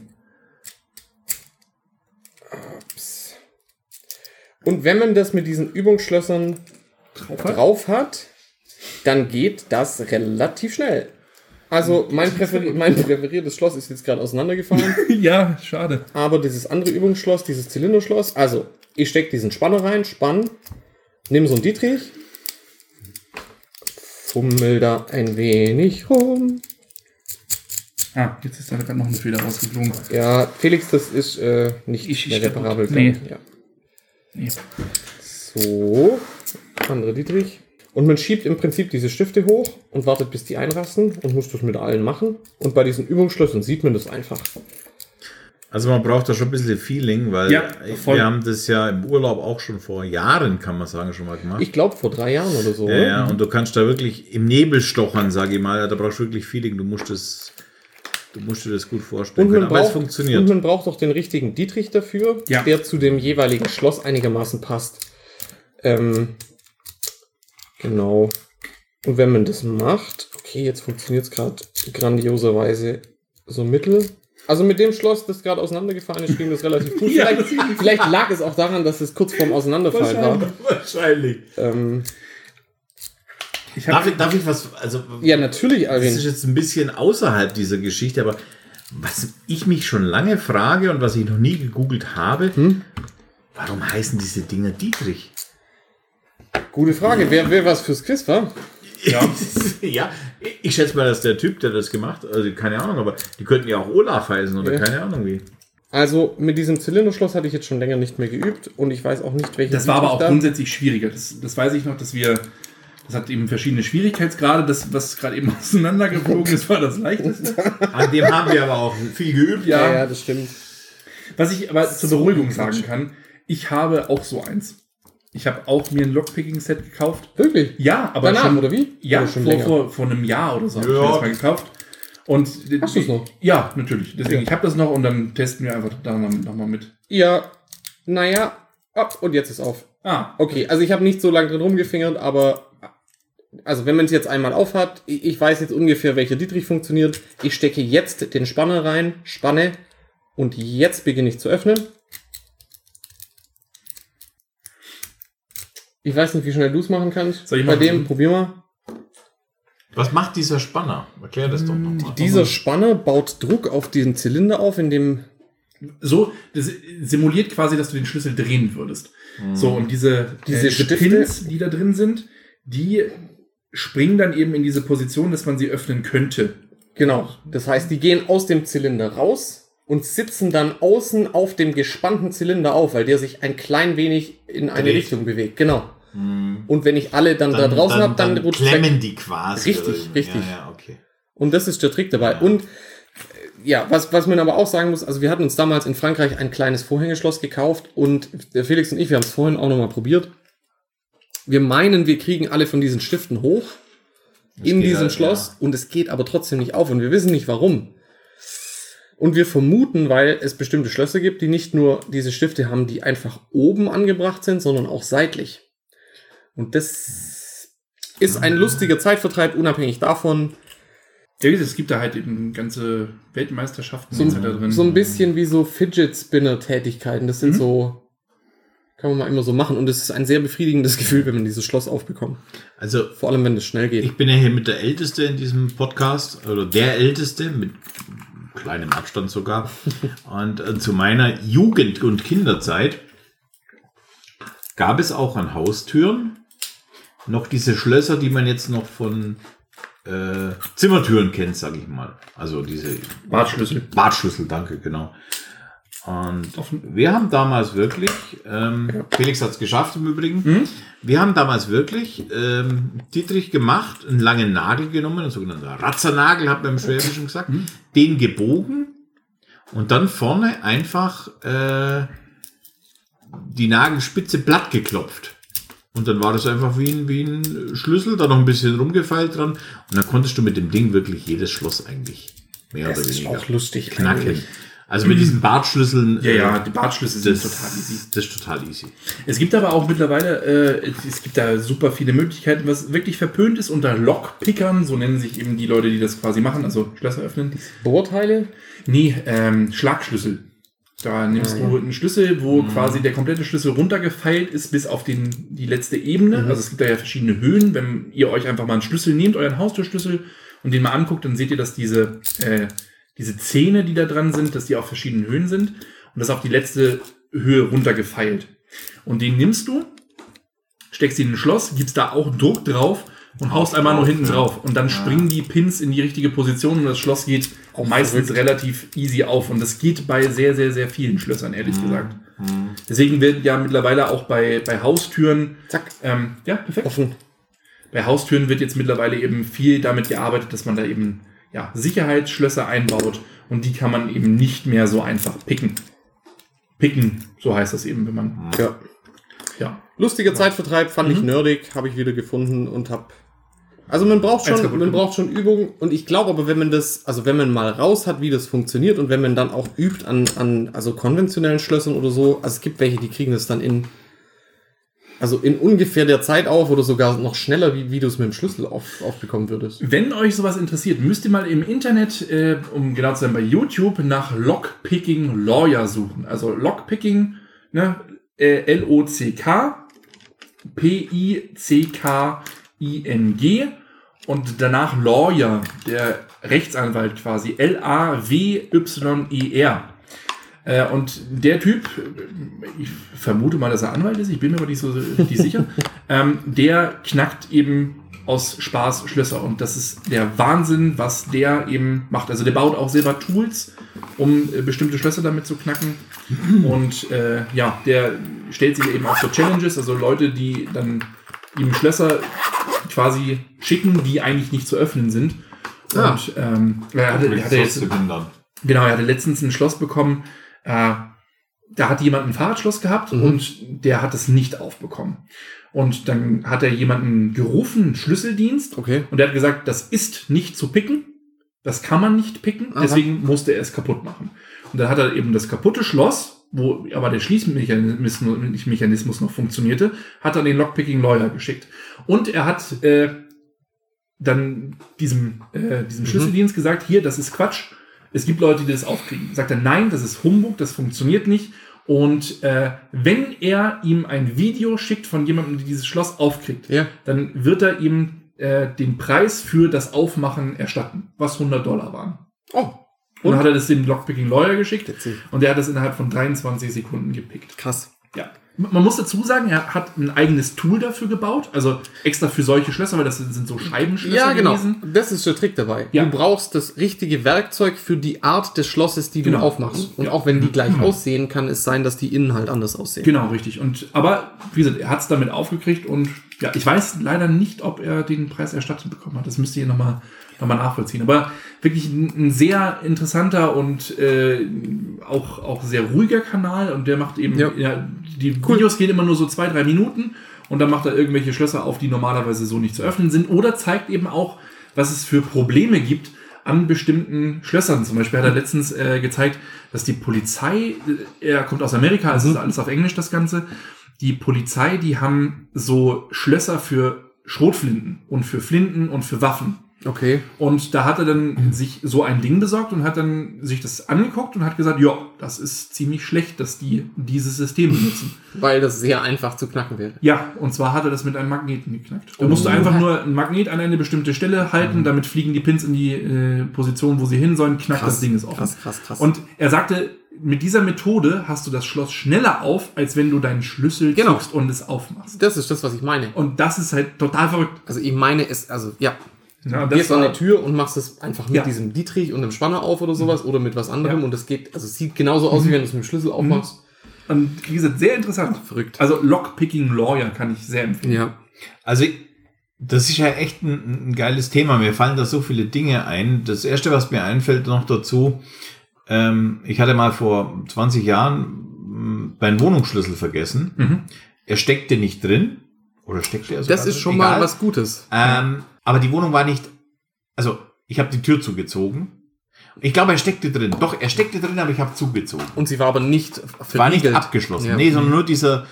Und wenn man das mit diesen Übungsschlössern Drauf hat? drauf hat, dann geht das relativ schnell. Also mein, präferi mein präferiertes Schloss ist jetzt gerade auseinandergefallen, ja, schade. aber dieses andere Übungsschloss, dieses Zylinderschloss, also ich stecke diesen Spanner rein, spann, nimm so einen Dietrich, fummel da ein wenig rum. Ah, jetzt ist da gerade noch eine Feder rausgeflogen. Ja, Felix, das ist äh, nicht Ich- ich reparabel. nee. Ja. Nee. So, andere Dietrich. Und man schiebt im Prinzip diese Stifte hoch und wartet, bis die einrasten und muss das mit allen machen. Und bei diesen Übungsschlössern sieht man das einfach. Also man braucht da schon ein bisschen Feeling, weil Ja, wir haben das ja im Urlaub auch schon vor Jahren, kann man sagen, schon mal gemacht. Ich glaube vor drei Jahren oder so. ja, oder? ja, und du kannst da wirklich im Nebel stochern, sage ich mal. Da brauchst du wirklich Feeling. Du musst das, du musst dir das gut vorstellen. Und man, können. Aber es braucht, und funktioniert. man braucht auch den richtigen Dietrich dafür, Ja. der zu dem jeweiligen Schloss einigermaßen passt. Ähm, genau. Und wenn man das macht, okay, jetzt funktioniert es gerade grandioserweise so mittel. Also mit dem Schloss, das gerade auseinandergefallen ist, ging das relativ gut. Ja, vielleicht, vielleicht lag es auch daran, dass es kurz vorm Auseinanderfallen war. Wahrscheinlich. Ähm, Ich Darf ich, darf ich was, also ja, natürlich, Das ist Alvin. jetzt ein bisschen außerhalb dieser Geschichte, aber was ich mich schon lange frage und was ich noch nie gegoogelt habe, Hm? Warum heißen diese Dinger Dietrich? Gute Frage. Wer, wer was fürs Quiz war? Ja. ja, ich schätze mal, dass der Typ, der das gemacht hat, also keine Ahnung, aber die könnten ja auch Olaf heißen oder Ja. keine Ahnung wie. Also mit diesem Zylinderschloss hatte ich jetzt schon länger nicht mehr geübt und ich weiß auch nicht, welche Das war aber auch da. grundsätzlich schwieriger. Das, das weiß ich noch, dass wir. Das hat eben verschiedene Schwierigkeitsgrade. Das, was gerade eben auseinandergeflogen ist, war das leichteste. An dem haben wir aber auch viel geübt. Ja, Ja. ja, das stimmt. Was ich aber zur Beruhigung sagen kann, ich habe auch so eins. Ich habe auch mir ein Lockpicking-Set gekauft. Wirklich? Ja, aber Danach, schon, oder wie? Ja, Oder schon vor, vor, vor einem Jahr oder so habe ich Ja. mir das mal gekauft. Und Hast du's noch? Ja, natürlich. Deswegen, Ja. ich habe das noch und dann testen wir einfach da nochmal mit. Ja, naja, ab und jetzt ist auf. Ah, Okay, also ich habe nicht so lange drin rumgefingert, aber also wenn man es jetzt einmal aufhat, ich ich weiß jetzt ungefähr, welcher Dietrich funktioniert. Ich stecke jetzt den Spanner rein, spanne und jetzt beginne ich zu öffnen. Ich weiß nicht, wie schnell du es machen kannst. Soll ich Bei machen? dem, probier mal. Was macht dieser Spanner? Erklär das doch nochmal. Dieser Spanner baut Druck auf diesen Zylinder auf, in dem so, das simuliert quasi, dass du den Schlüssel drehen würdest. So, und diese, Diese äh, Pins, die da drin sind, die springen dann eben in diese Position, dass man sie öffnen könnte. Genau. Das heißt, die gehen aus dem Zylinder raus und sitzen dann außen auf dem gespannten Zylinder auf, weil der sich ein klein wenig in eine Dreht. Richtung bewegt. Genau. Und wenn ich alle dann, da draußen habe, dann, rutscht klemmen die quasi. Richtig, richtig. Ja, ja, okay. Und das ist der Trick dabei. Und äh, ja, was, was man aber auch sagen muss, also wir hatten uns damals in Frankreich ein kleines Vorhängeschloss gekauft und der Felix und ich, wir haben es vorhin auch nochmal probiert. Wir meinen, wir kriegen alle von diesen Stiften hoch in geht diesem halt, Schloss und es geht aber trotzdem nicht auf und wir wissen nicht warum. Und wir vermuten, weil es bestimmte Schlösser gibt, die nicht nur diese Stifte haben, die einfach oben angebracht sind, sondern auch seitlich. Und das ist ein lustiger Zeitvertreib, unabhängig davon. Ja, es gibt da halt eben ganze Weltmeisterschaften So, und so da drin. so ein bisschen wie so Fidget Spinner Tätigkeiten. Das sind Mhm. so, kann man mal immer so machen. Und es ist ein sehr befriedigendes Gefühl, wenn man dieses Schloss aufbekommt. Also Vor allem, wenn es schnell geht. Ich bin ja hier mit der Älteste in diesem Podcast, oder der Älteste, mit kleinem Abstand sogar. Und äh, zu meiner Jugend- und Kinderzeit gab es auch an Haustüren noch diese Schlösser, die man jetzt noch von äh, Zimmertüren kennt, sage ich mal. Also diese Bartschlüssel. Bartschlüssel, danke, genau. Und Offen. wir haben damals wirklich, ähm, Felix hat es geschafft im Übrigen, Mhm. wir haben damals wirklich ähm, Dietrich gemacht, einen langen Nagel genommen, ein sogenannter Ratzernagel, hat man im Schwäbischen gesagt, Mhm. den gebogen und dann vorne einfach äh, die Nagelspitze platt geklopft. Und dann war das einfach wie ein, wie ein Schlüssel, da noch ein bisschen rumgefeilt dran. Und dann konntest du mit dem Ding wirklich jedes Schloss eigentlich mehr Das oder ist weniger auch lustig. knacken. eigentlich. Also mit diesen Bartschlüsseln. Ja, äh, ja, die Bartschlüssel sind das, total easy. Das ist total easy. Es gibt aber auch mittlerweile, äh, es gibt da super viele Möglichkeiten, was wirklich verpönt ist unter Lockpickern, so nennen sich eben die Leute, die das quasi machen, also Schlösser öffnen. Bohrteile? Nee, ähm, Schlagschlüssel. Da nimmst du einen Schlüssel, wo quasi der komplette Schlüssel runtergefeilt ist bis auf den, die letzte Ebene. Also es gibt da ja verschiedene Höhen. Wenn ihr euch einfach mal einen Schlüssel nehmt, euren Haustürschlüssel und den mal anguckt, dann seht ihr, dass diese, äh, diese Zähne, die da dran sind, dass die auf verschiedenen Höhen sind und das auf die letzte Höhe runtergefeilt. Und den nimmst du, steckst ihn in ein Schloss, gibst da auch Druck drauf und haust einmal nur hinten drauf. Und dann springen die Pins in die richtige Position und das Schloss geht auch meistens relativ easy auf. Und das geht bei sehr, sehr, sehr vielen Schlössern, ehrlich gesagt. Deswegen wird ja mittlerweile auch bei, bei Haustüren, Zack. ähm, ja, perfekt. Offen. Bei Haustüren wird jetzt mittlerweile eben viel damit gearbeitet, dass man da eben ja, Sicherheitsschlösser einbaut und die kann man eben nicht mehr so einfach picken. Picken, so heißt das eben, wenn man, Ja. ja. Lustiger Zeitvertreib, fand ich nerdig, habe ich wieder gefunden und hab. Also man braucht schon, man braucht schon Übung und ich glaube aber, wenn man das, also wenn man mal raus hat, wie das funktioniert und wenn man dann auch übt an, an also konventionellen Schlössern oder so, also es gibt welche, die kriegen das dann in, also in ungefähr der Zeit auf oder sogar noch schneller, wie, wie du es mit dem Schlüssel auf, aufbekommen würdest. Wenn euch sowas interessiert, müsst ihr mal im Internet, äh, um genau zu sein, bei YouTube nach Lockpicking Lawyer suchen. Also Lockpicking, ne, äh, L-O-C-K, P-I-C-K-I-N-G und danach Lawyer, der Rechtsanwalt quasi, L-A-W-Y-E-R. Äh, und der Typ, ich vermute mal, dass er Anwalt ist, ich bin mir aber nicht so nicht sicher, ähm, der knackt eben aus Spaß Schlösser. Und das ist der Wahnsinn, was der eben macht. Also der baut auch selber Tools, um äh, bestimmte Schlösser damit zu knacken. Und äh, ja, der stellt sich eben auch so Challenges, also Leute, die dann ihm Schlösser quasi schicken, die eigentlich nicht zu öffnen sind. Ah. Und ähm, er hatte, er hatte jetzt. Genau, er hatte letztens ein Schloss bekommen. Äh, da hat jemand ein Fahrradschloss gehabt Mhm. und der hat es nicht aufbekommen. Und dann hat er jemanden gerufen, einen Schlüsseldienst, Okay. und der hat gesagt, das ist nicht zu picken. Das kann man nicht picken. Aha. Deswegen musste er es kaputt machen. Und dann hat er eben das kaputte Schloss, wo aber der Schließmechanismus noch funktionierte, hat er den Lockpicking Lawyer geschickt. Und er hat äh, dann diesem, äh, diesem Schlüsseldienst gesagt, hier, das ist Quatsch. Es gibt Leute, die das aufkriegen. Sagt er, nein, das ist Humbug, das funktioniert nicht. Und äh, wenn er ihm ein Video schickt von jemandem, der dieses Schloss aufkriegt, Ja. dann wird er ihm äh, den Preis für das Aufmachen erstatten, was 100 Dollar waren. Oh, Und dann hat er das dem Lockpicking Lawyer geschickt witzig. und der hat das innerhalb von 23 Sekunden gepickt. Krass. Ja. Man muss dazu sagen, er hat ein eigenes Tool dafür gebaut, also extra für solche Schlösser, weil das sind, so Scheibenschlösser Ja, genau. gewesen. Das ist der Trick dabei. Ja. Du brauchst das richtige Werkzeug für die Art des Schlosses, die du Genau. aufmachst. Und Ja. auch wenn die gleich aussehen, kann es sein, dass die innen halt anders aussehen. Genau, richtig. Und aber wie gesagt, er hat es damit aufgekriegt und ja, ich weiß leider nicht, ob er den Preis erstattet bekommen hat. Das müsst ihr nochmal noch mal nachvollziehen. Aber wirklich ein, sehr interessanter und äh, auch, auch sehr ruhiger Kanal und der macht eben, Ja. ja, die Videos gehen immer nur so zwei, drei Minuten und dann macht er irgendwelche Schlösser auf, die normalerweise so nicht zu öffnen sind oder zeigt eben auch, was es für Probleme gibt an bestimmten Schlössern. Zum Beispiel hat er letztens äh, gezeigt, dass die Polizei, äh, er kommt aus Amerika, also ist alles auf Englisch das Ganze, die Polizei, die haben so Schlösser für Schrotflinten und für Flinten und für Waffen. Okay. Und da hat er dann sich so ein Ding besorgt und hat dann sich das angeguckt und hat gesagt, ja, das ist ziemlich schlecht, dass die dieses System benutzen. Weil das sehr einfach zu knacken wäre. Ja, und zwar hat er das mit einem Magneten geknackt. Da musst du einfach nur ein Magnet an eine bestimmte Stelle halten, damit fliegen die Pins in die äh, Position, wo sie hin sollen, knackt das Ding ist offen. Krass, krass, krass. Und er sagte, mit dieser Methode hast du das Schloss schneller auf, als wenn du deinen Schlüssel Genau. zückst und es aufmachst. das ist das, was ich meine. Und das ist halt total verrückt. Also ich meine es, also ja, Ja, du gehst an eine Tür und machst es einfach mit Ja. diesem Dietrich und einem Spanner auf oder sowas oder mit was anderem Ja. und das geht, also es sieht genauso aus, wie wenn du es mit dem Schlüssel aufmachst. Und wie gesagt, sehr interessant. Verrückt. Also Lockpicking Lawyer kann ich sehr empfehlen. Ja. Also, das ist ja echt ein, ein geiles Thema. Mir fallen da so viele Dinge ein. Das erste, was mir einfällt noch dazu, ähm, ich hatte mal vor 20 Jahren mh, meinen Wohnungsschlüssel vergessen. Mhm. Er steckte nicht drin. Oder steckte er sogar Das ist schon Egal. mal was Gutes. Ähm, aber die Wohnung war nicht, also ich habe die Tür zugezogen. Ich glaube, er steckte drin. Doch, er steckte drin, aber ich habe zugezogen. Und sie war aber nicht War nicht verriegelt. abgeschlossen. Ja. Nee, sondern nur dieser.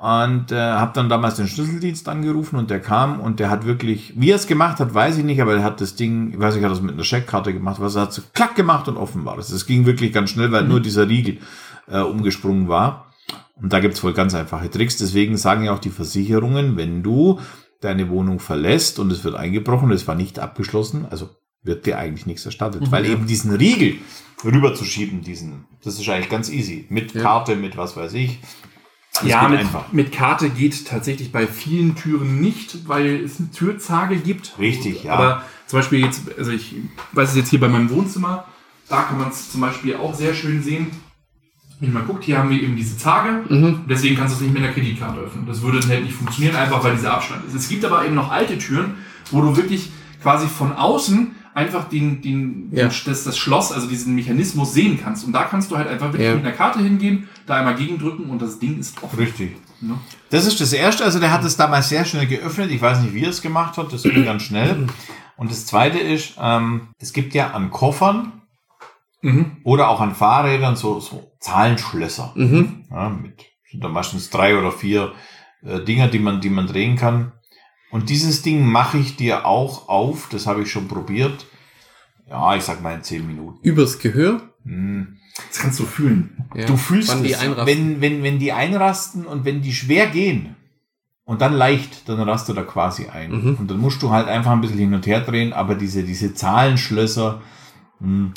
Und äh, habe dann damals den Schlüsseldienst angerufen und der kam und der hat wirklich, wie er es gemacht hat, weiß ich nicht, aber er hat das Ding, ich weiß nicht, hat das mit einer Scheckkarte gemacht, was er hat so klack gemacht und offen war das. Das ging wirklich ganz schnell, weil nur dieser Riegel äh, umgesprungen war. Und da gibt's wohl ganz einfache Tricks. Deswegen sagen ja auch die Versicherungen, wenn du deine Wohnung verlässt und es wird eingebrochen, es war nicht abgeschlossen, also wird dir eigentlich nichts erstattet. Weil eben diesen Riegel rüberzuschieben, diesen, das ist eigentlich ganz easy. Mit Ja. Karte, mit was weiß ich. Das ja, mit, mit Karte geht tatsächlich bei vielen Türen nicht, weil es eine Türzage gibt. Richtig, ja. Aber zum Beispiel jetzt, also ich weiß es jetzt hier bei meinem Wohnzimmer, da kann man es zum Beispiel auch sehr schön sehen. Wenn man guckt, hier haben wir eben diese Zage. Mhm. Deswegen kannst du es nicht mit einer Kreditkarte öffnen. Das würde dann halt nicht funktionieren, einfach weil dieser Abstand ist. Es gibt aber eben noch alte Türen, wo du wirklich quasi von außen einfach den, den, Ja. den das, das Schloss, also diesen Mechanismus sehen kannst. Und da kannst du halt einfach wirklich Ja. mit einer Karte hingehen, da einmal gegendrücken und das Ding ist offen. Richtig. Ne? Das ist das Erste. Also der hat es damals sehr schnell geöffnet. Ich weiß nicht, wie er es gemacht hat. Das ging ganz schnell. Und das Zweite ist, ähm, es gibt ja an Koffern Mhm. oder auch an Fahrrädern so, so Zahlenschlösser. Mhm. Ja, mit sind da meistens drei oder vier äh, Dinger, die man, die man drehen kann. Und dieses Ding mache ich dir auch auf. Das habe ich schon probiert. Ja, ich sag mal in zehn Minuten. Übers Gehör. Hm. Das kannst du fühlen. Ja. Du fühlst es, wenn, wenn, wenn die einrasten und wenn die schwer gehen und dann leicht, dann rastet er quasi ein. Mhm. Und dann musst du halt einfach ein bisschen hin und her drehen, aber diese, diese Zahlenschlösser,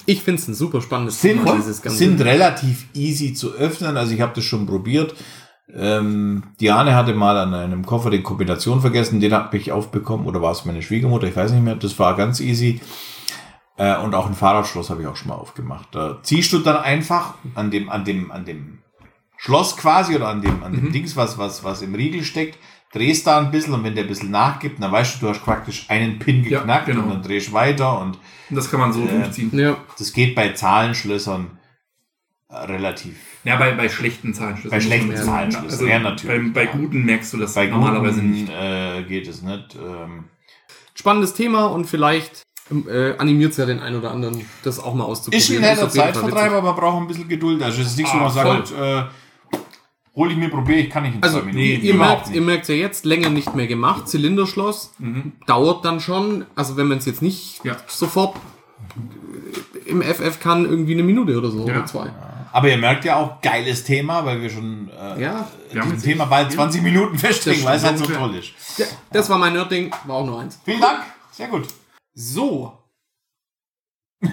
Ich finde es ein super spannendes sind, Thema, dieses ganze. sind relativ easy zu öffnen. Also ich habe das schon probiert. Ähm, Diane hatte mal an einem Koffer die Kombination vergessen, den habe ich aufbekommen oder war es meine Schwiegermutter, ich weiß nicht mehr. Das war ganz easy. Äh, und auch ein Fahrradschloss habe ich auch schon mal aufgemacht. Da ziehst du dann einfach an dem, an dem, an dem Schloss quasi oder an dem, an dem Dings, was, was, was im Riegel steckt, drehst da ein bisschen und wenn der ein bisschen nachgibt, dann weißt du, du hast praktisch einen Pin Ja, geknackt genau. und dann drehst du weiter und Und das kann man so durchziehen. ja. das geht bei Zahlenschlössern äh, relativ. Ja, bei, bei schlechten Zahlenschlüssen. Bei schlechten Zahlenschlüssen, Also ja, natürlich. Bei, bei guten merkst du das Bei normalerweise guten, nicht. Äh, geht es nicht. Ähm, Spannendes Thema und vielleicht äh, animiert es ja den einen oder anderen, das auch mal auszuprobieren. ist ein netter Zeitvertreib, aber braucht ein bisschen Geduld. Also es ist nicht so, Ah, man sagt, äh, hol ich mir, probiere ich, kann ich in Also, zwei Minuten. ihr, merkt, ihr merkt ja jetzt, länger nicht mehr gemacht. Zylinderschloss dauert dann schon, also wenn man es jetzt nicht Ja. sofort im FF kann, irgendwie eine Minute oder so Ja. oder zwei. Aber ihr merkt ja auch, geiles Thema, weil wir schon äh, Ja, haben diesem Thema bald 20 Minuten festlegen, Das weil es halt so toll ist. ja, das war mein Nerd-Ding, war auch nur eins. Vielen Dank, sehr gut. So.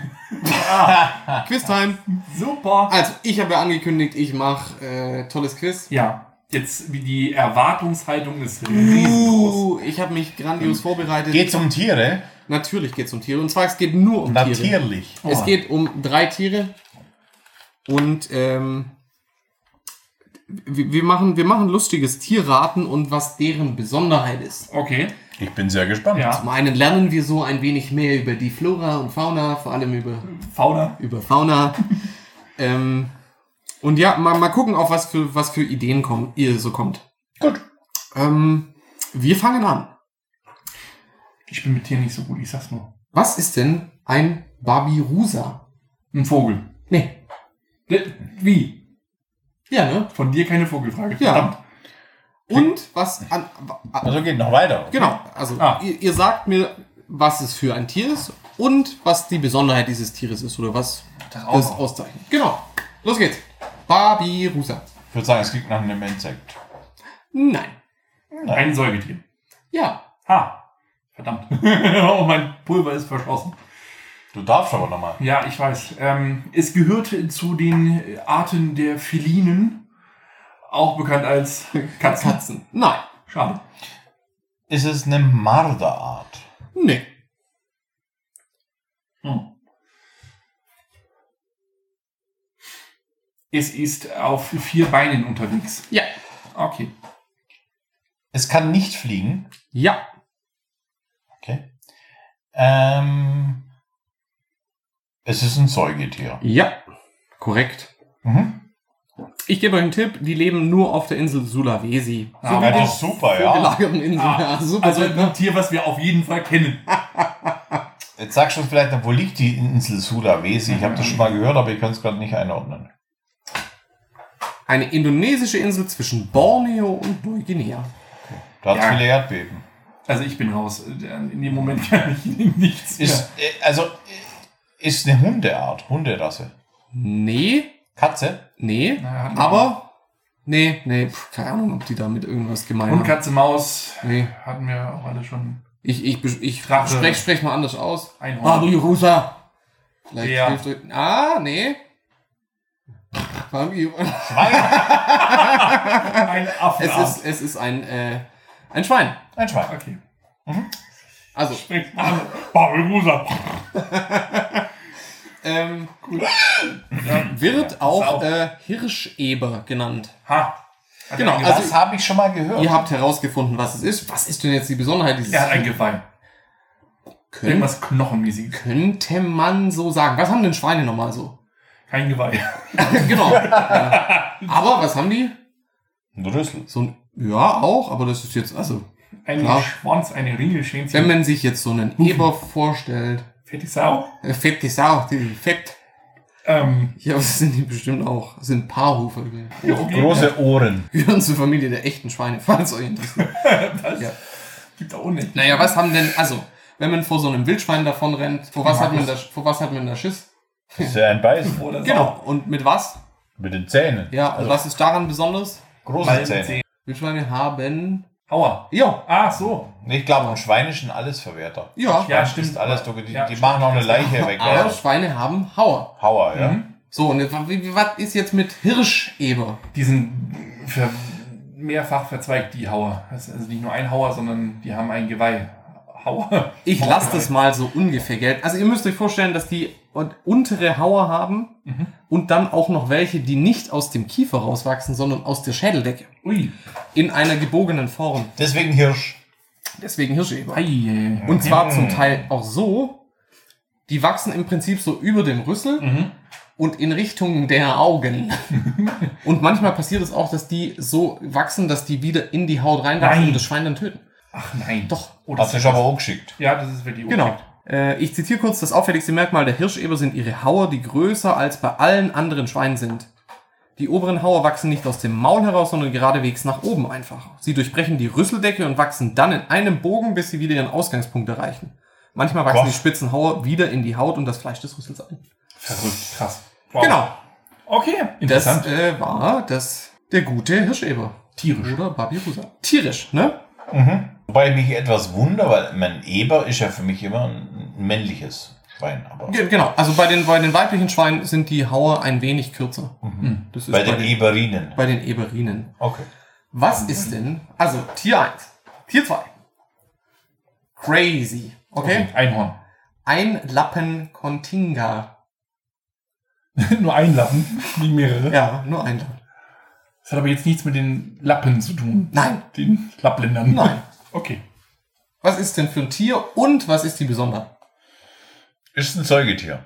Quiztime. Super. Also, ich habe ja angekündigt, ich mache äh, tolles Quiz. Ja, jetzt wie die Erwartungshaltung ist riesengroß. Uh, ich habe mich grandios vorbereitet. Geht um Tiere? Natürlich geht es um Tiere. Und zwar, es geht nur um Tiere. Natürlich. Es geht um drei Tiere. Und ähm, wir, machen, wir machen lustiges Tierraten und was deren Besonderheit ist. Okay. Ich bin sehr gespannt. Ja. Zum einen lernen wir so ein wenig mehr über die Flora und Fauna, vor allem über, Fauna. über Fauna. ähm, und ja, mal, mal gucken, auf was für, was für Ideen kommen, ihr so kommt. Gut. Ähm, wir fangen an. Ich bin mit Tieren nicht so gut, ich sag's nur. Was ist denn ein Babirusa? Ein Vogel. Nee. Wie? Ja, ne? Von dir keine Vogelfrage. Ja. Verdammt. Und was an, Also geht noch weiter. Genau, also Ah. ihr, ihr sagt mir, was es für ein Tier ist und was die Besonderheit dieses Tieres ist oder was Das das auszeichnet. Genau, los geht's. Babirusa. Ich würde sagen, es klingt nach einem Insekt. Nein. Ein Säugetier. Ja. Ha. Verdammt. oh, mein Pulver ist verschossen. Du darfst aber nochmal. Ja, ich weiß. Ähm, es gehört zu den Arten der Felinen, auch bekannt als Katzen. Katzen. Nein. Schade. Ist es eine Marderart? Nee. Hm. Es ist auf vier Beinen unterwegs. Ja. Okay. Es kann nicht fliegen. Ja. Okay. Ähm, es ist ein Säugetier. Ja. Korrekt. Mhm. Ich gebe euch einen Tipp, die leben nur auf der Insel Sulawesi. Ah, Ja, die das ist super, ja. gelagerten Inseln. Ah, ja, super. Also ein Tier, was wir auf jeden Fall kennen. Jetzt sagst du uns vielleicht, noch, wo liegt die Insel Sulawesi? Ich habe das schon mal gehört, aber ich kann es gerade nicht einordnen. Eine indonesische Insel zwischen Borneo und Neuguinea. Da hat Ja. viele Erdbeben. Also ich bin raus. In dem Moment kann ich nichts mehr. Ist, äh, also, äh, ist eine Hundeart, Hunderasse. Nee. Katze? Nee. Na, hatten wir Aber. Nee, nee, pf, keine Ahnung, ob die damit irgendwas gemein Hund, haben. Katze, Maus Nee. hatten wir auch alle schon. Ich, ich, ich, ich sprech, sprech mal anders aus. Einhorn. Babirusa. Vielleicht Ja. hilft euch. Ah, nee. Ein Affe. es ist, es ist ein, äh, ein Schwein. Ein Schwein. Okay. Also, Springt an. Babirusa. ähm, wird auch äh, Hirscheber genannt. Ha. Hat Genau, also- Das habe ich schon mal gehört. Ihr habt herausgefunden, was es ist. Was ist denn jetzt die Besonderheit dieses Er hat ein Geweih. Könnt, Irgendwas Knochenmäßiges. könnte man so sagen. Was haben denn Schweine nochmal so? Kein Geweih. genau. ja. Aber was haben die? Ein Rüssel. So ein, ja, auch, aber das ist jetzt, also, Ein Klar. Schwanz, eine Ringelschänzchen. wenn man sich jetzt so einen Eber vorstellt, Fette Sau. äh, fett ist auch, die fett. Ähm, Ja, aber das sind die bestimmt auch. Das sind Paarhufer. Die okay. Große Ohren. gehören zur Familie der echten Schweine, falls euch interessiert. Das Ja. gibt auch nicht. Naja, was haben denn, also, wenn man vor so einem Wildschwein davon rennt, vor was hat man da, vor was hat man da Schiss? Das ist ja ein Beißen. Oder Genau. Und mit was? Mit den Zähnen. Ja, und was ist daran besonders? Große Sau. Zähne. Wildschweine haben Hauer. Ja, Ah, so. Ich glaube, ein Schweine sind alles Verwerter. ja. Ja, Stimmt. alles, die, die Ja, stimmt. machen auch eine Leiche weg. Aber Ja. Schweine haben Hauer. Hauer, ja. Mhm. So, und jetzt, was ist jetzt mit Hirscheber? Die sind ver mehrfach verzweigt, die Hauer. Das ist also nicht nur ein Hauer, sondern die haben ein Geweih. Hauer. Ich lasse das mal so ungefähr gelten. Also ihr müsst euch vorstellen, dass die und untere Hauer haben Mhm. und dann auch noch welche, die nicht aus dem Kiefer rauswachsen, sondern aus der Schädeldecke. Ui. In einer gebogenen Form. Deswegen Hirsch. Deswegen Hirscheber. Ei. Und zwar zum Teil auch so, die wachsen im Prinzip so über dem Rüssel Mhm. und in Richtung der Augen. und manchmal passiert es auch, dass die so wachsen, dass die wieder in die Haut reinwachsen Nein. und das Schwein dann töten. Ach nein. Doch. Oh, Hat sich aber auch geschickt. Ja, das ist wirklich Genau. Äh, ich zitiere kurz, das auffälligste Merkmal der Hirscheber sind ihre Hauer, die größer als bei allen anderen Schweinen sind. Die oberen Hauer wachsen nicht aus dem Maul heraus, sondern geradewegs nach oben einfach. Sie durchbrechen die Rüsseldecke und wachsen dann in einem Bogen, bis sie wieder ihren Ausgangspunkt erreichen. Manchmal wachsen Boah. die spitzen Hauer wieder in die Haut und das Fleisch des Rüssels ein. Verrückt. Krass. Wow. Genau. Okay. Das Interessant. äh, war das der gute Hirscheber. Tierisch. Oder Babirusa. Tierisch, ne? Wobei ich mich etwas wundere, weil mein Eber ist ja für mich immer ein männliches Schwein. Aber Ge- Genau. Also bei den, bei den weiblichen Schweinen sind die Hauer ein wenig kürzer. Das ist bei den Eberinen. bei den Eberinen. Okay. Was ist denn, also Tier 1, Tier 2. Crazy. Okay? Einhorn. Ein Lappen Continga. nur ein Lappen, nicht mehrere. Ja, nur ein Lappen. Das hat aber jetzt nichts mit den Lappen zu tun. Nein. Den Lappländern. Nein. Okay. Was ist denn für ein Tier und was ist die Besonderheit? Ist ein Säugetier.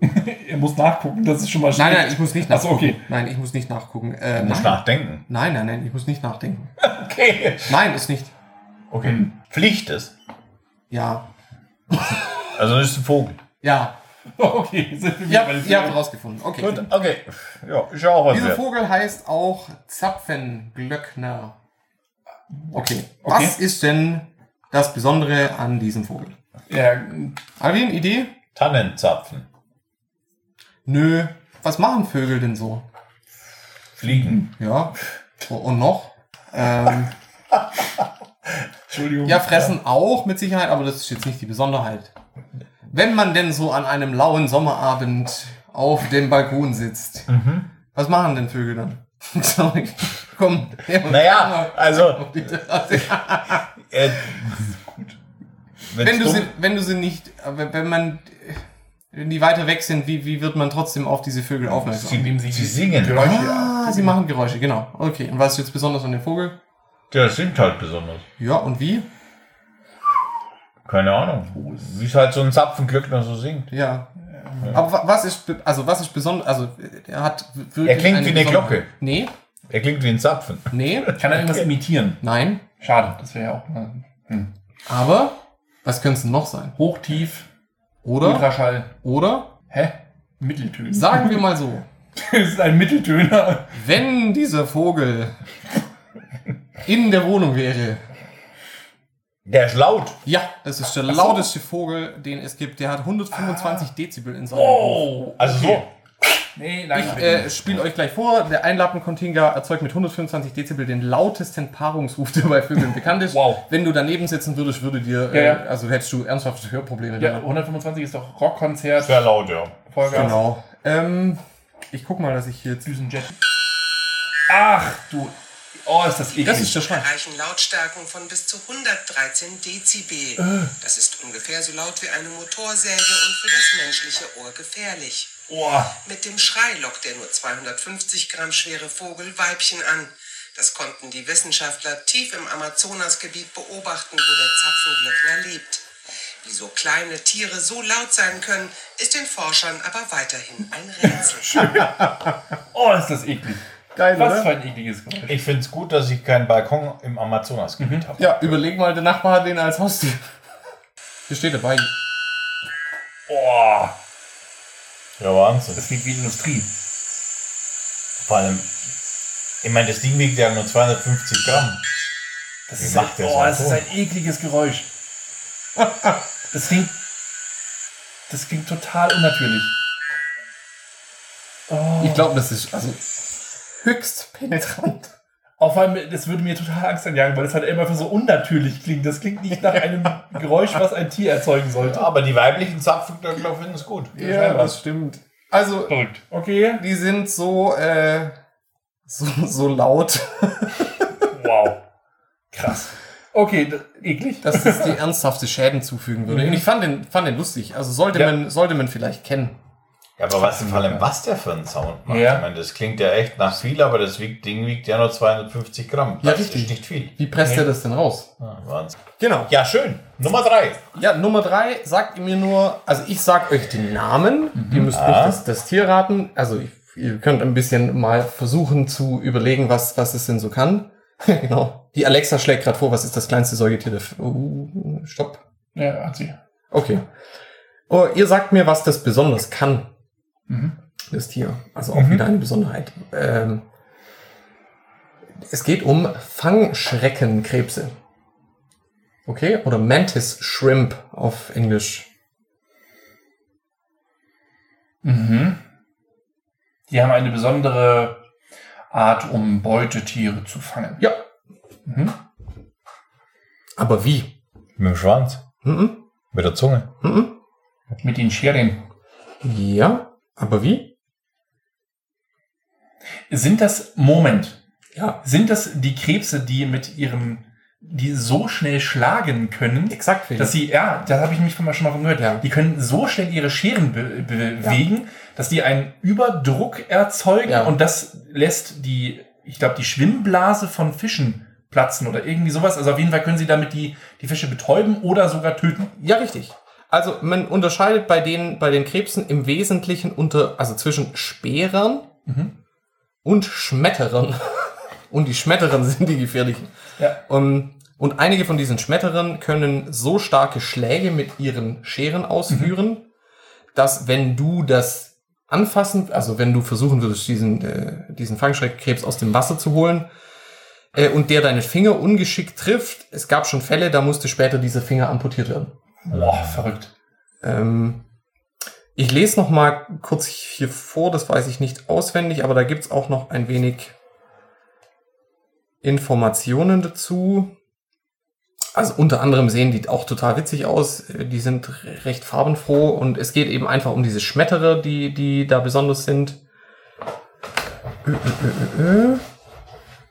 Er muss nachgucken, das ist schon mal Nein, schlecht. nein, ich muss nicht nachgucken. okay. Nein, ich muss nicht nachgucken. Äh, Du musst nein. nachdenken. nein, nein, nein, ich muss nicht nachdenken. Okay. Nein, ist nicht. Okay. Pflicht ist. Ja. Also ist ein Vogel. Ja. Okay, sind wir den ihr habt rausgefunden. Okay. Gut, okay. Ja, ist ja auch was Dieser. Vogel heißt auch Zapfenglöckner. Okay. Okay. Was ist denn das Besondere an diesem Vogel? Ja, Alvin, Idee? Tannenzapfen. Nö. Was machen Vögel denn so? Fliegen. Ja. Und noch? Ähm, Entschuldigung. ja, fressen auch mit Sicherheit, aber das ist jetzt nicht die Besonderheit. Wenn man denn so an einem lauen Sommerabend auf dem Balkon sitzt, was machen denn Vögel dann? Sorry. Komm. Naja, also, äh, wenn, du sie, wenn du sie nicht, aber wenn man, wenn die weiter weg sind, wie, wie wird man trotzdem auf diese Vögel aufmerksam? indem sie, Sie singen. Geräusche Ah, sie machen Geräusche, genau. Okay, und was ist jetzt besonders an dem Vogel? Der singt halt besonders. Ja, und wie? Keine Ahnung. Wie es halt so ein Zapfenglöckner so singt. Ja. Aber wa- was ist, also was ist besonders, also er hat wirklich Er klingt wie eine Glocke. Nee, Er klingt wie ein Zapfen. nee, Kann er irgendwas imitieren? nein. Schade, das wäre ja auch mal hm. Aber, was könnte es denn noch sein? hoch, tief, Oder? Ultraschall. Oder? Hä? Mitteltöne. Sagen wir mal so, es ist ein Mitteltöner. wenn dieser Vogel in der Wohnung wäre, Der ist laut. ja, das ist der so. lauteste Vogel, den es gibt. Der hat 125 Dezibel in seinem Oh. Also so. Nee, nein. Ich äh, spiele euch gleich vor. Der Einlappen-Kontinga erzeugt mit 125 Dezibel den lautesten Paarungsruf, der bei Vögeln bekannt ist. Wow. Wenn du daneben sitzen würdest, würde dir, Ja, ja. Äh, also hättest du ernsthafte Hörprobleme. ja, danach. 125 ist doch Rockkonzert, Sehr laut, ja. Vollgas, Genau. Ähm, ich guck mal, dass ich hier jetzt. Düsenjet. Ach, du. Oh, ist das eklig. Das ist erreichen Lautstärken von bis zu 113 Dezibel. Das ist ungefähr so laut wie eine Motorsäge und für das menschliche Ohr gefährlich. oh, Mit dem Schrei lockt der nur 250 Gramm schwere Vogel Weibchen an. Das konnten die Wissenschaftler tief im Amazonasgebiet beobachten, wo der Zapfenglöckner lebt. Wie so kleine Tiere so laut sein können, ist den Forschern aber weiterhin ein Rätsel. oh, ist das eklig. Geil, Was für ein ekliges Geräusch. Ich finde es gut, dass ich keinen Balkon im Amazonasgebiet habe. Ja, überleg mal, der Nachbar hat den als Haustier. Hier steht dabei. Oh, Ja, Wahnsinn. das klingt wie Industrie. Vor allem, ich meine, das Ding wiegt ja nur 250 Gramm. Das ist, macht der oh, das ist ein ekliges Geräusch. Das klingt, das klingt total unnatürlich. Oh, Ich glaube, das ist also höchst penetrant. Auf einmal, das würde mir total Angst einjagen, weil es halt immer so unnatürlich klingt. Das klingt nicht nach einem Geräusch, was ein Tier erzeugen sollte. Aber die weiblichen Zapfvögler finden es gut. Ja, das stimmt. Also, Verrückt. Okay. die sind so, äh, so, so laut, Wow. Krass. Okay, d- eklig. dass es dir ernsthafte Schäden zufügen würde. Und ich fand den, fand den lustig. Also sollte, Ja. man, sollte man vielleicht kennen. Ja, aber was, vor allem, was der für einen Sound macht. Ja. Ich meine, das klingt ja echt nach viel, aber das wiegt, Ding wiegt ja nur 250 Gramm. Ja, das richtig. ist nicht viel. Wie presst er das denn raus? Ah, Wahnsinn. Genau. Ja, schön. Nummer drei. Ja, Nummer drei sagt ihr mir nur, also ich sag euch den Namen, ihr müsst nicht Ah. das, das Tier raten. Also ich, ihr könnt ein bisschen mal versuchen zu überlegen, was, was es denn so kann. genau. Die Alexa schlägt gerade vor, was ist das kleinste Säugetier uh, stopp. Ja, hat sie. Okay. Oh, ihr sagt mir, was das besonders kann, Mhm. das Tier. Also auch Mhm. wieder eine Besonderheit. Ähm, es geht um Fangschreckenkrebse. Okay? Oder Mantis Shrimp auf Englisch. Mhm. Die haben eine besondere Art, um Beutetiere zu fangen. Ja. Mhm. Aber wie? Mit dem Schwanz. Mhm. Mit der Zunge. Mhm. Mit den Scheren. Ja. Aber wie? Sind das, Moment, Ja. sind das die Krebse, die mit ihrem, die so schnell schlagen können, Exakt. Felix. dass sie, ja, da habe ich mich schon mal von gehört, Ja. die können so schnell ihre Scheren be bewegen, dass die einen Überdruck erzeugen Ja. und das lässt die, ich glaube, die Schwimmblase von Fischen platzen oder irgendwie sowas. Also auf jeden Fall können sie damit die, die Fische betäuben oder sogar töten. Ja, richtig. Also man unterscheidet bei den, bei den Krebsen im Wesentlichen unter, also zwischen Speerern Mhm. und Schmetterern. Und die Schmetterern sind die gefährlichen. Ja. Um, und einige von diesen Schmetterern können so starke Schläge mit ihren Scheren ausführen, dass wenn du das anfassen, also wenn du versuchen würdest, diesen, äh, diesen Fangschreckkrebs aus dem Wasser zu holen, äh, und der deine Finger ungeschickt trifft, es gab schon Fälle, da musste später dieser Finger amputiert werden. Boah, verrückt. Ähm, ich lese noch mal kurz hier vor, das weiß ich nicht auswendig, aber da gibt's auch noch ein wenig Informationen dazu. Also unter anderem sehen die auch total witzig aus. Die sind recht farbenfroh und es geht eben einfach um diese Schmetterer, die, die da besonders sind. Ö, ö, ö.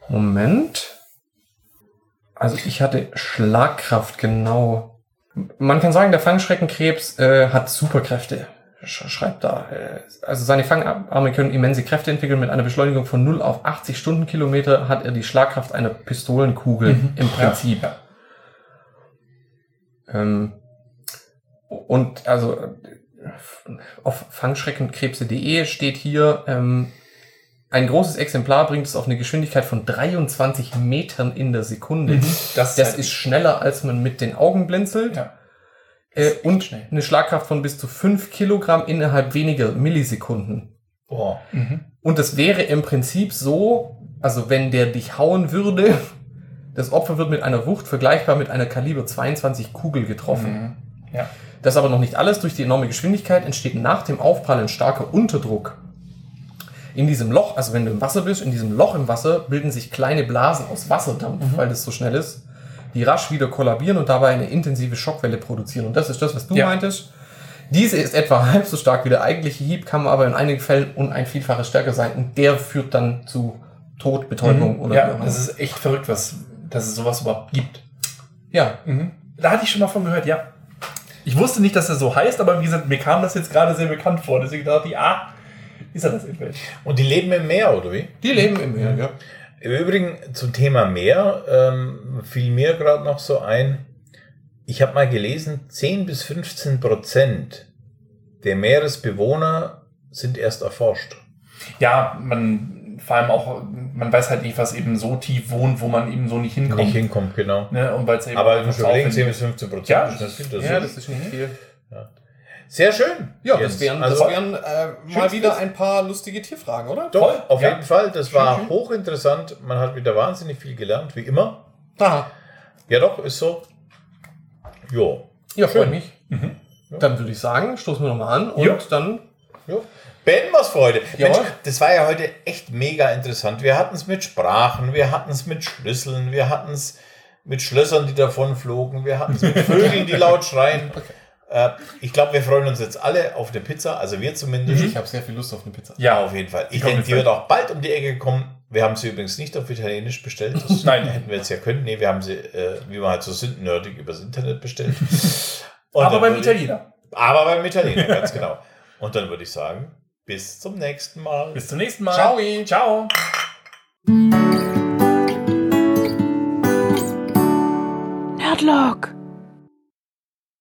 Moment. Also ich hatte Schlagkraft, genau. Man kann sagen, der Fangschreckenkrebs äh, hat Superkräfte. Sch schreibt da. Äh, also seine Fangarme können immense Kräfte entwickeln. Mit einer Beschleunigung von 0 auf 80 Stundenkilometer hat er die Schlagkraft einer Pistolenkugel Mhm. im Prinzip. Ja, Ähm, und also äh, auf fangschreckenkrebse.de steht hier, ähm, ein großes Exemplar bringt es auf eine Geschwindigkeit von 23 Metern in der Sekunde. Mhm. Das, Das ist schneller, als man mit den Augen blinzelt. Ja. Äh, und schnell. eine Schlagkraft von bis zu 5 Kilogramm innerhalb weniger Millisekunden. Boah. Mhm. Und das wäre im Prinzip so, also wenn der dich hauen würde, das Opfer wird mit einer Wucht vergleichbar mit einer Kaliber 22 Kugel getroffen. Mhm. Ja. Das ist aber noch nicht alles. Durch die enorme Geschwindigkeit entsteht nach dem Aufprall ein starker Unterdruck. In diesem Loch, also wenn du im Wasser bist, in diesem Loch im Wasser bilden sich kleine Blasen aus Wasserdampf, weil das so schnell ist, die rasch wieder kollabieren und dabei eine intensive Schockwelle produzieren. Und das ist das, was du Ja. meintest. Diese ist etwa halb so stark wie der eigentliche Hieb, kann aber in einigen Fällen um ein Vielfaches stärker sein. Und der führt dann zu Tod, Betäubung oder wie ja, das ist echt verrückt, was, dass es sowas überhaupt gibt. ja, Mhm. Da hatte ich schon mal von gehört, ja. Ich wusste nicht, dass er so heißt, aber wie gesagt, mir kam das jetzt gerade sehr bekannt vor. Deswegen dachte ich, ah, ist er das eventuell? Und die leben im Meer, oder wie? die leben im Meer, ja. Im Übrigen zum Thema Meer ähm, fiel mir gerade noch so ein, ich habe mal gelesen, 10 bis 15 Prozent der Meeresbewohner sind erst erforscht. Ja, man, vor allem auch, man weiß halt nicht, was eben so tief wohnt, wo man eben so nicht hinkommt. Nicht hinkommt, genau. Ne? Und weil's eben Aber muss überlegen, aufwendig 10 ist. bis 15 Prozent. Ja, ist das, das Ja, das ist nicht viel. Sehr schön. Ja, Jens. das wären, also, das wären äh, mal wieder ein paar lustige Tierfragen, oder? doch, toll, auf ja. jeden Fall. Das war schön. hochinteressant. Man hat wieder wahnsinnig viel gelernt, wie immer. Aha. Ja, doch, ist so. Jo. Ja, freut mich. Mhm. Dann würde ich sagen, stoßen wir nochmal an und Ja. dann jo. es für heute. Jawohl. Mensch, das war ja heute echt mega interessant. Wir hatten es mit Sprachen, wir hatten es mit Schlüsseln, wir hatten es mit Schlössern, die davon flogen, wir hatten es mit Vögeln, die laut schreien. Äh, ich glaube, wir freuen uns jetzt alle auf eine Pizza, also wir zumindest. Ich habe sehr viel Lust auf eine Pizza. Ja, auf jeden Fall. Ich denke, die wird auch bald um die Ecke kommen. Wir haben sie übrigens nicht auf Italienisch bestellt. Das Nein. hätten wir jetzt ja können. Nee, wir haben sie, äh, wie wir halt so sind, nerdig übers Internet bestellt. Und Aber beim würde ich- Italiener. Aber beim Italiener, ganz genau. Und dann würde ich sagen, bis zum nächsten Mal. Bis zum nächsten Mal. Ciao. Ciao. Nerdlock.